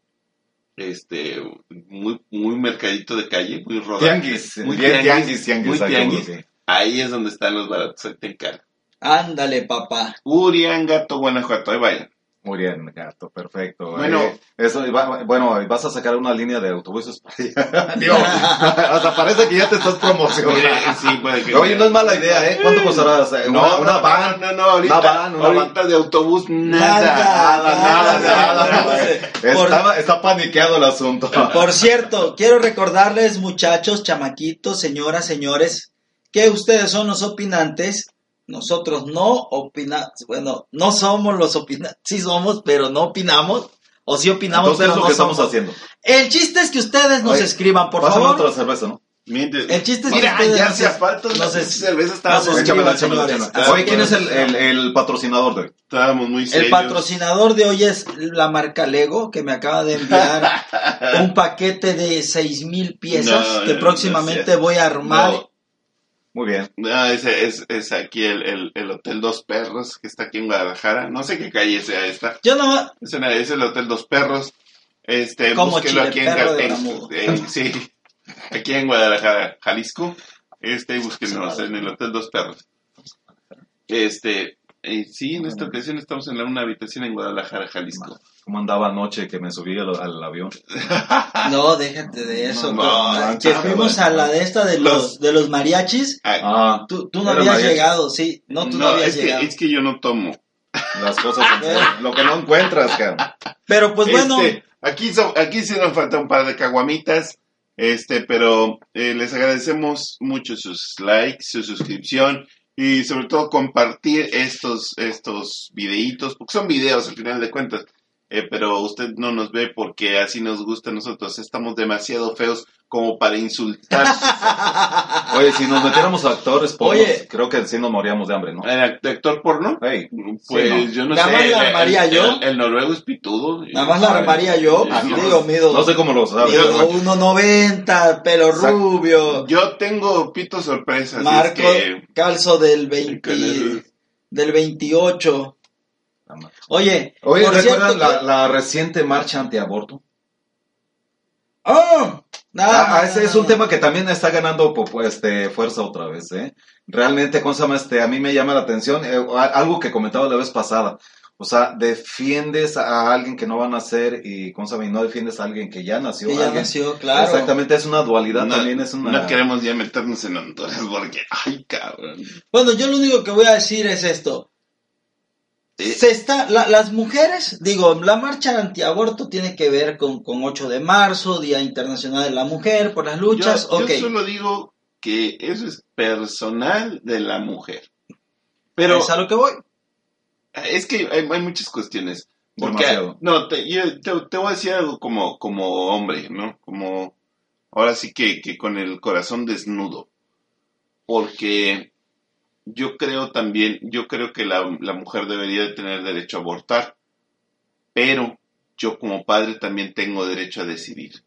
este, muy, muy mercadito de calle, muy rodado. tianguis. Muy bien tianguis, tianguis, tianguis. muy tianguis. Ahí es donde están los baratos, ahí te encargo. Ándale, papá. Uriangato, Guanajuato, ahí vayan. Uriangato, perfecto. Bueno. Eh, eso, va- bueno, vas a sacar una línea de autobuses para allá. Digo, hasta parece que ya te estás promocionando. Sí, puede que- Oye, no es mala idea, ¿eh? ¿Cuánto costará? No, una, van. no, no, ahorita, Una van, una ahorita de autobús, nada. Nada, nada, nada. Por- Está, está paniqueado el asunto. Por cierto, quiero recordarles, muchachos, chamaquitos, señoras, señores, que ustedes son los opinantes. Nosotros no opinamos, bueno, no somos los opinantes, sí somos, pero no opinamos. O sí opinamos, Entonces es pero lo no que estamos haciendo. El chiste es que ustedes nos Oye, escriban, por favor. otra cerveza, ¿no? El chiste es que Mira, ustedes ya se- no cerveza, no estábamos, se- Échamela, escriban, échamela, señores. échamela. Oye, ¿quién es el, Escriban. el, el patrocinador de hoy? estábamos muy El patrocinador de hoy es la marca Lego, que me acaba de enviar un paquete de seis mil piezas No, que no, próximamente no, voy a armar. No, Muy bien. no, ese es, es aquí el, el, el Hotel Dos Perros, que está aquí en Guadalajara. No sé qué calle sea esta. Yo no, Es, una- es el Hotel Dos Perros. Este, Como búsquelo aquí en, en- sí, aquí en Guadalajara, Jalisco. Este, búsquenos en el Hotel Dos Perros. Este, eh, sí, en esta ocasión estamos en la- una habitación en Guadalajara, Jalisco. ¿Cómo andaba anoche que me subí al, al avión? no, déjate de eso. No, que- no, que no, fuimos no, a la de esta de los, de los mariachis. Ah, Ah, Tú, tú no habías mariachi. llegado, sí. No, tú no, no, habías es que, llegado. es que yo no tomo. las cosas. Lo que no encuentras, cabrón. Pero pues bueno, Este, aquí, so- aquí sí nos falta un par de caguamitas, este, pero eh, les agradecemos mucho sus likes, su suscripción y sobre todo compartir estos, estos videitos, porque son videos al final de cuentas, eh, pero usted no nos ve porque así nos gusta a nosotros, estamos demasiado feos como para insultar. Oye, si nos metiéramos a actores pornos, Oye. creo que sí nos moríamos de hambre, ¿no? ¿El actor porno? Hey, Pues sí, yo no Nada sé. más la el- armaría el- yo. El, el noruego es pitudo. nada más la armaría yo. Ah, digo, mido, no sé cómo lo sabes. mido 1.90, pelo Exacto. rubio. Yo tengo pito sorpresa. Marco, es que- calzo del 20, Con el- del 28. Oye, Oye, por ¿recuerdan cierto la, que- la reciente marcha antiaborto? ¡Oh! Ah, ah, ese es un tema que también está ganando po- este, fuerza otra vez, ¿eh? Realmente, ¿cómo se llama? Este, a mí me llama la atención, eh, algo que comentaba la vez pasada. O sea, defiendes a alguien que no va a nacer y, ¿cómo se llama? Y no defiendes a alguien que ya nació. Que ya alguien- nació, claro. Exactamente, es una dualidad no, también, es una... no queremos ya meternos en Honduras porque, ay, cabrón. Bueno, yo lo único que voy a decir es esto. Se está, la- las mujeres, digo, la marcha antiaborto tiene que ver con, con 8 de marzo, Día Internacional de la Mujer, por las luchas, yo, ok. yo solo digo que eso es personal de la mujer. Pero es a lo que voy. es que hay, hay muchas cuestiones. Porque, Demasiado. no, te, yo te, te voy a decir algo como, como hombre, ¿no? Como, ahora sí que, que con el corazón desnudo. Porque yo creo también, yo creo que la, la mujer debería de tener derecho a abortar. Pero yo como padre también tengo derecho a decidir.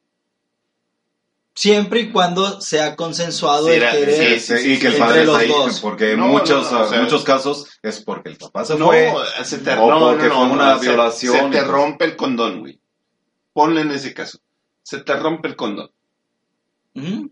Siempre y cuando sea consensuado Sí, el querer. sí, Sí, y que el entre padre los está ahí, dos. porque No, muchos, no, no, o sea- muchos casos es porque el papá se no, fue. se te, o no, porque no, fue no, una no, se- violación Se, y te pues- rompe el condón, güey. Ponle en ese caso. Se te rompe el condón.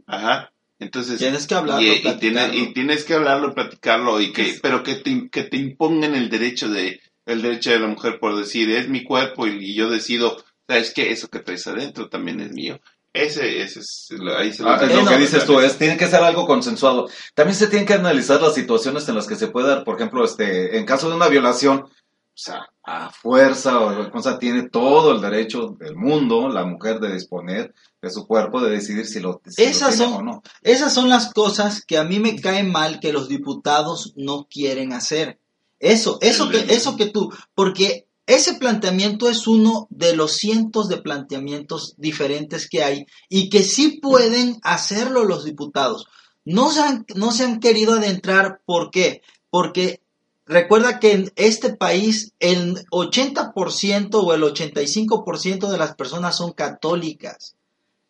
Ajá. Entonces. Tienes que hablarlo, y, y tienes, platicarlo. y tienes que hablarlo, platicarlo, y que, pero que te, que te impongan el derecho de, el derecho de la mujer por decir, es mi cuerpo y, y yo decido, sabes que eso que traes adentro también es mío. Ese, ese es, lo- ahí se lo Ah, es lo no, que dices tú, es es, tiene que ser algo consensuado. También se tienen que analizar las situaciones en las que se puede dar, por ejemplo, este, en caso de una violación, o sea, a fuerza o cosa, tiene todo el derecho del mundo, la mujer, de disponer de su cuerpo, de decidir si lo, si lo Esas tiene son- o no. Esas son las cosas que a mí me caen mal que los diputados no quieren hacer. Eso, eso que, eso que tú, porque ese planteamiento es uno de los cientos de planteamientos diferentes que hay y que sí pueden hacerlo los diputados. No se han, no se han querido adentrar, ¿por qué? Porque recuerda que en este país el 80% o el 85% de las personas son católicas.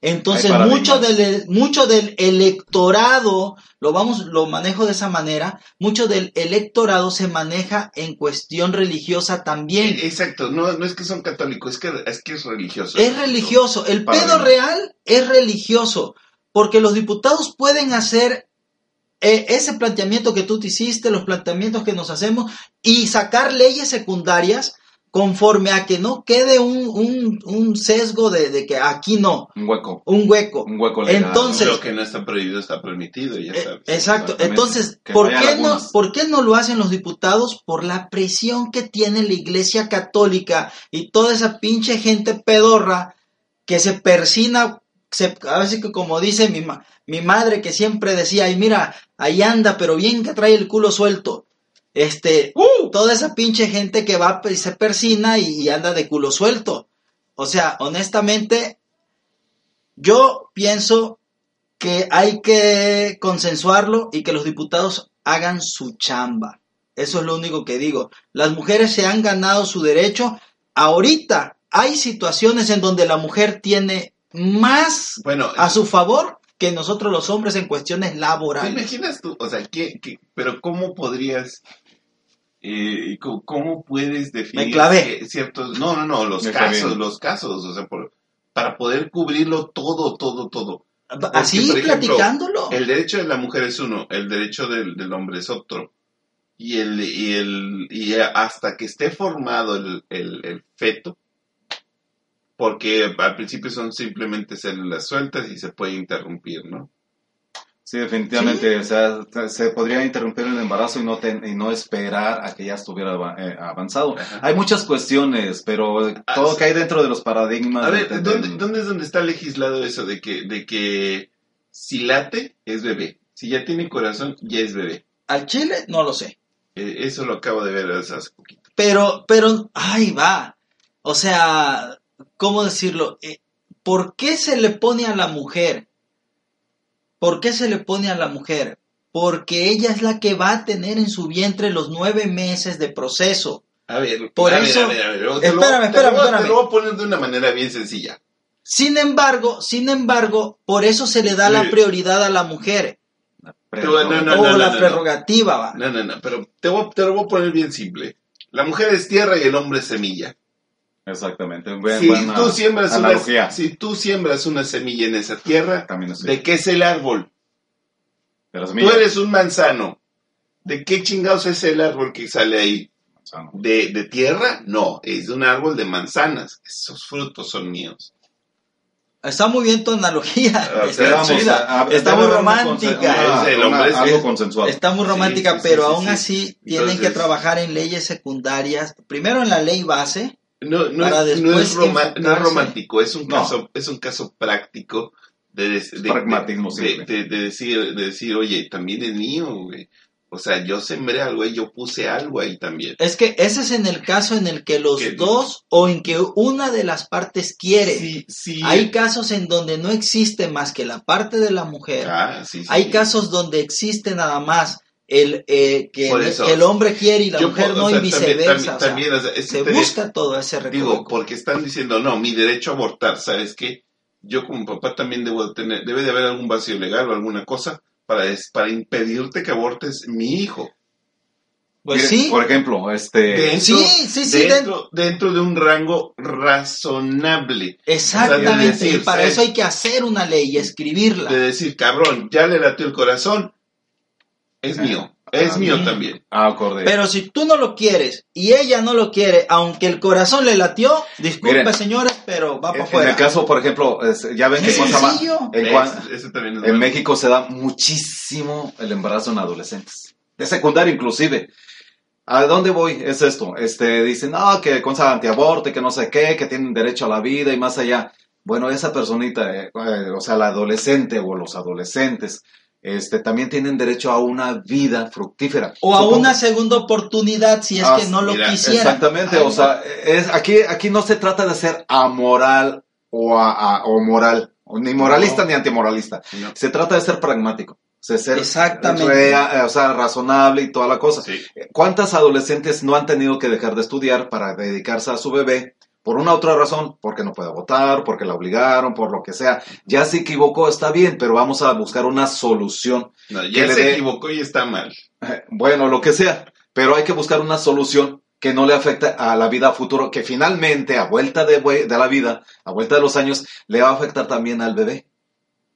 Entonces, mucho del, mucho del electorado, lo vamos, lo manejo de esa manera, mucho del electorado se maneja en cuestión religiosa también. Exacto, no, no es que son católicos, es que es, que es religioso. Es religioso. El pedo real es religioso. Porque los diputados pueden hacer ese planteamiento que tú te hiciste, los planteamientos que nos hacemos, y sacar leyes secundarias conforme a que no quede un, un- un sesgo de, de que aquí no, Un hueco, un hueco. un hueco legal. Entonces- Lo que no está prohibido está permitido, ya Eh. Exacto. Entonces, ¿por qué, no. ¿por qué no lo hacen los diputados? Por la presión que tiene la Iglesia Católica y toda esa pinche gente pedorra que se persina, se, a veces que como dice mi, ma- mi madre que siempre decía, ay mira, ahí anda, pero bien que trae el culo suelto. Este, toda esa pinche gente que va y se persina y, y anda de culo suelto. O sea, honestamente, yo pienso que hay que consensuarlo y que los diputados hagan su chamba. Eso es lo único que digo. Las mujeres se han ganado su derecho. Ahorita hay situaciones en donde la mujer tiene más Bueno, a su favor que nosotros los hombres en cuestiones ¿Te laborales. imaginas tú? O sea, ¿qué, qué- pero ¿cómo podrías, eh, cómo, cómo puedes definir Me clavé. ciertos, no, no, no, los Me clavé. casos, los casos, o sea, por- para poder cubrirlo todo, todo, todo. Así por ejemplo, platicándolo. El derecho de la mujer es uno, el derecho del, del hombre es otro. Y el, y el, y hasta que esté formado el, el, el feto, porque al principio son simplemente células sueltas y se puede interrumpir, ¿no? Sí, definitivamente. O sea, se- podría interrumpir el embarazo y no, ten- y no esperar a que ya estuviera eh, avanzado. Ajá. Hay muchas cuestiones, pero Ah, todo sí. cae dentro de los paradigmas. A ver, de- de- ¿dónde, dónde es donde está legislado eso de que, de que si late es bebé? Si ya tiene corazón, ya es bebé. Al chile no lo sé. Eh, eso lo acabo de ver hace hace poquito. Pero, pero, ahí va. O sea, ¿cómo decirlo? Eh, ¿Por qué se le pone a la mujer? ¿Por qué se le pone a la mujer? Porque ella es la que va a tener en su vientre los nueve meses de proceso. A ver, Por a ver, eso- a ver, a ver, te lo- Espérame, te espérame, espérame. Te lo voy a poner de una manera bien sencilla. Sin embargo, sin embargo, por eso se le da la prioridad a la mujer. Pero no, no, o no, la prerrogativa, va. No, no, no, pero te, voy- te lo voy a poner bien simple. La mujer es tierra y el hombre es semilla. Exactamente. Buen- Si buena tú, siembras una, analogía. si tú siembras una semilla en esa tierra, ¿de qué es el árbol? de Tú eres un manzano. ¿De qué chingados es el árbol que sale ahí? Manzano. ¿De, de tierra? No, es de un árbol de manzanas. Esos frutos son míos. Está muy bien tu analogía. Está, sí, Vamos, chida. a- a- Está debe muy una romántica. una- una- algo. Está muy romántica, sí, pero sí, aún sí. así tienen Entonces- que trabajar en leyes secundarias. Primero en la ley base. No, no, Para es, no, es roma- no es enfocarse. romántico, es un No. caso, es un caso práctico de, Pragmatismo de, simple. de- de decir, de decir, oye, también es mío, güey. O sea, yo sembré algo ahí, yo puse algo ahí también. Es que ese es en el caso en el que los dos o en que una de las partes quiere. Sí, sí. Hay casos en donde no existe más que la parte de la mujer. Ah, sí, sí. Hay casos donde existe nada más el eh, que el, eso. que el hombre quiere y la Yo mujer no sea, y viceversa. También, o sea, también, o sea, es se busca todo ese Digo, recoveco. porque están diciendo, no, mi derecho a abortar, ¿sabes qué? yo como papá también debo de tener, debe de haber algún vacío legal o alguna cosa para, para impedirte que abortes mi hijo. Pues sí. Por ejemplo, este... Dentro, Sí, sí, sí, Dentro, dentro de un rango razonable. Exactamente. De decir, y para ¿sabes? eso hay que hacer una ley y escribirla. De decir, cabrón, ya le latió el corazón. Es mío. Es Ah, mío también. Ah, acordé. Pero si tú no lo quieres y ella no lo quiere, aunque el corazón le latió, disculpe Miren, señores, pero va para en, en afuera. el caso, por ejemplo, es- ya ven que cosa más- sencillo. en, Es- cuan- ese también es en bueno. México se da muchísimo el embarazo en adolescentes. De secundaria inclusive. ¿A dónde voy? Es esto. Este, dicen, no, que cosa antiaborto, y que no sé qué, que tienen derecho a la vida y más allá. Bueno, esa personita, eh, eh, o sea, la adolescente o los adolescentes, este, también tienen derecho a una vida fructífera. o a Supongo- una segunda oportunidad si es Ah, que no lo mira, quisiera. Exactamente, Ay, o sea, es, aquí, aquí no se trata de ser amoral o, a- a- o moral, ni moralista No. ni antimoralista. No. Se trata de ser pragmático, de ser Exactamente. rea- o sea, razonable y toda la cosa. Sí. ¿Cuántas adolescentes no han tenido que dejar de estudiar para dedicarse a su bebé? Por una u otra razón, porque no puede votar, porque la obligaron, por lo que sea. Ya se equivocó, está bien, pero vamos a buscar una solución. No, ya se dé- equivocó y está mal. Eh, Bueno, lo que sea, pero hay que buscar una solución que no le afecte a la vida futuro, que finalmente, a vuelta de, de la vida, a vuelta de los años, le va a afectar también al bebé,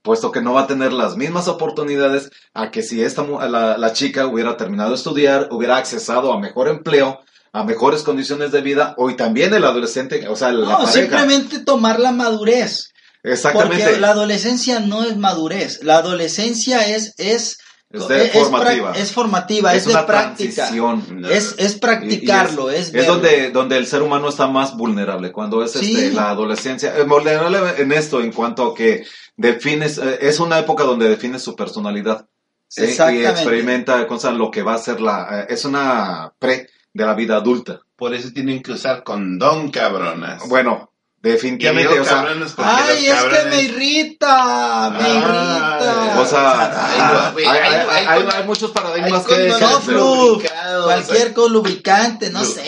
puesto que no va a tener las mismas oportunidades a que si esta la, la chica hubiera terminado de estudiar, hubiera accesado a mejor empleo, a mejores condiciones de vida, o y también el adolescente, o sea, la No, pareja. simplemente tomar la madurez. Exactamente. Porque la adolescencia no es madurez. La adolescencia es, es, Es de es- es formativa. es formativa, es, de una práctica. transición. Es, es practicarlo, es, Es donde, donde el ser humano está más vulnerable, cuando es Sí. este, la adolescencia. Eh, vulnerable en esto, en cuanto a que defines, eh, es una época donde defines su personalidad. ¿sí? Y experimenta cosas, lo que va a ser la, eh, es una pre de la vida adulta. Por eso tienen que usar condón, cabronas. Bueno, definitivamente, digo o sea, cabronas porque Ay, los es que me irrita, me irrita. o sea, hay, muchos paradigmas que, lubricados, Cualquier con lubricante, no sé.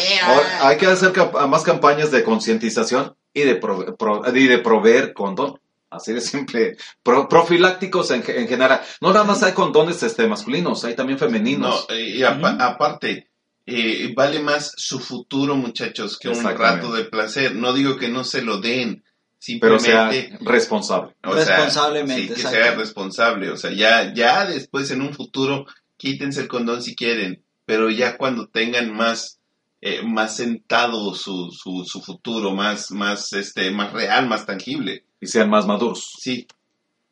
Hay que hacer más campañas de concientización y de, prove- pro- y de proveer condón. Así de simple. Pro- profilácticos en, ge- en general. No nada más hay condones este, masculinos, hay también femeninos. No, y apa- Ujú. aparte, eh, vale más su futuro, muchachos, que un rato de placer. No digo que no se lo den, pero sea simplemente... responsable. o sea, Responsablemente, sí, que sea responsable. O sea, ya, ya después en un futuro, quítense el condón si quieren, pero ya cuando tengan más, eh, más sentado su, su, su futuro, más, más, este, más real, más tangible. Y sean más maduros. Sí.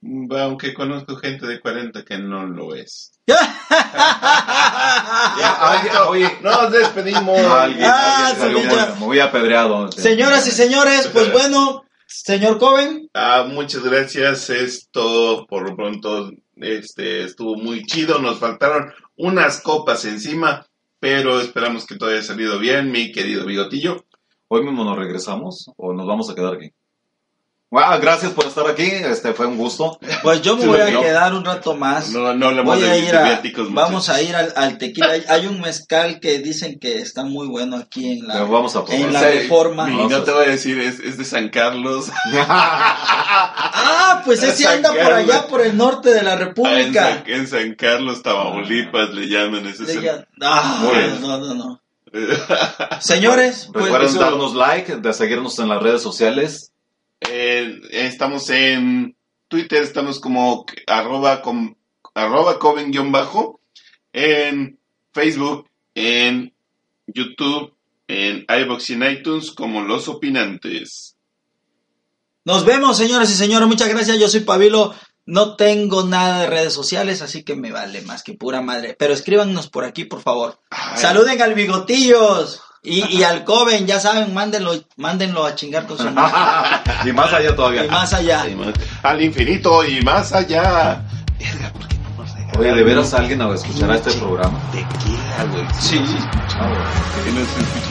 Aunque conozco gente de 40 que no lo es. Ya, alguien- oye, Nos despedimos. Alguien, Ah, alguien salió sí, muy, ya. muy apedreado. Señoras y señores, pues bueno, señor Coven, Ah, muchas gracias. Esto por lo pronto este, estuvo muy chido. Nos faltaron unas copas encima, pero esperamos que todo haya salido bien, mi querido bigotillo. Hoy mismo nos regresamos o nos vamos a quedar aquí. Ah, gracias por estar aquí, este fue un gusto. pues yo me voy a no. quedar un rato más. No, no hablemos Voy a ir a, vamos a ir al, al tequila. Hay- Hay un mezcal que dicen que está muy bueno aquí en la, vamos a probar. en la O sea, reforma. Y no te voy a decir, es, es de San Carlos. Ah, pues ese San anda por allá por el norte de la Ah, en, República. San, en San Carlos, Tamaulipas, le llaman ese. Le Ah, no, no, no. Señores, pues Recuerden darnos like, de seguirnos en las redes sociales. Eh, estamos en Twitter, estamos como arroba, com- arroba bajo, en Facebook, en YouTube, en iBox y en iTunes como Los Opinantes. nos vemos, señoras y señores. Muchas gracias. Yo soy Pabilo. No tengo nada de redes sociales, así que me vale más que pura madre. Pero escríbanos por aquí, por favor. Ay, Saluden al Bigotillos y, y al Coven, ya saben, mándenlo, mándenlo a chingar con su madre. y más allá todavía. Y más allá. más- Al infinito y más allá. Verga, ¿por qué no nos regalan Oye, de veras alguien a escuchar este programa. Tequila, güey. Sí. Escucha.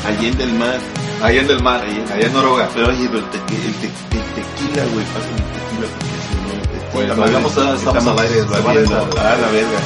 Allende el mar. Allá en el mar, allá en Noruega. Pero oye, pero el, tequi- el te- el tequila, güey, pásame el tequila porque si no... Pues, estamos- estamos al aire, esa- Ah, la verga.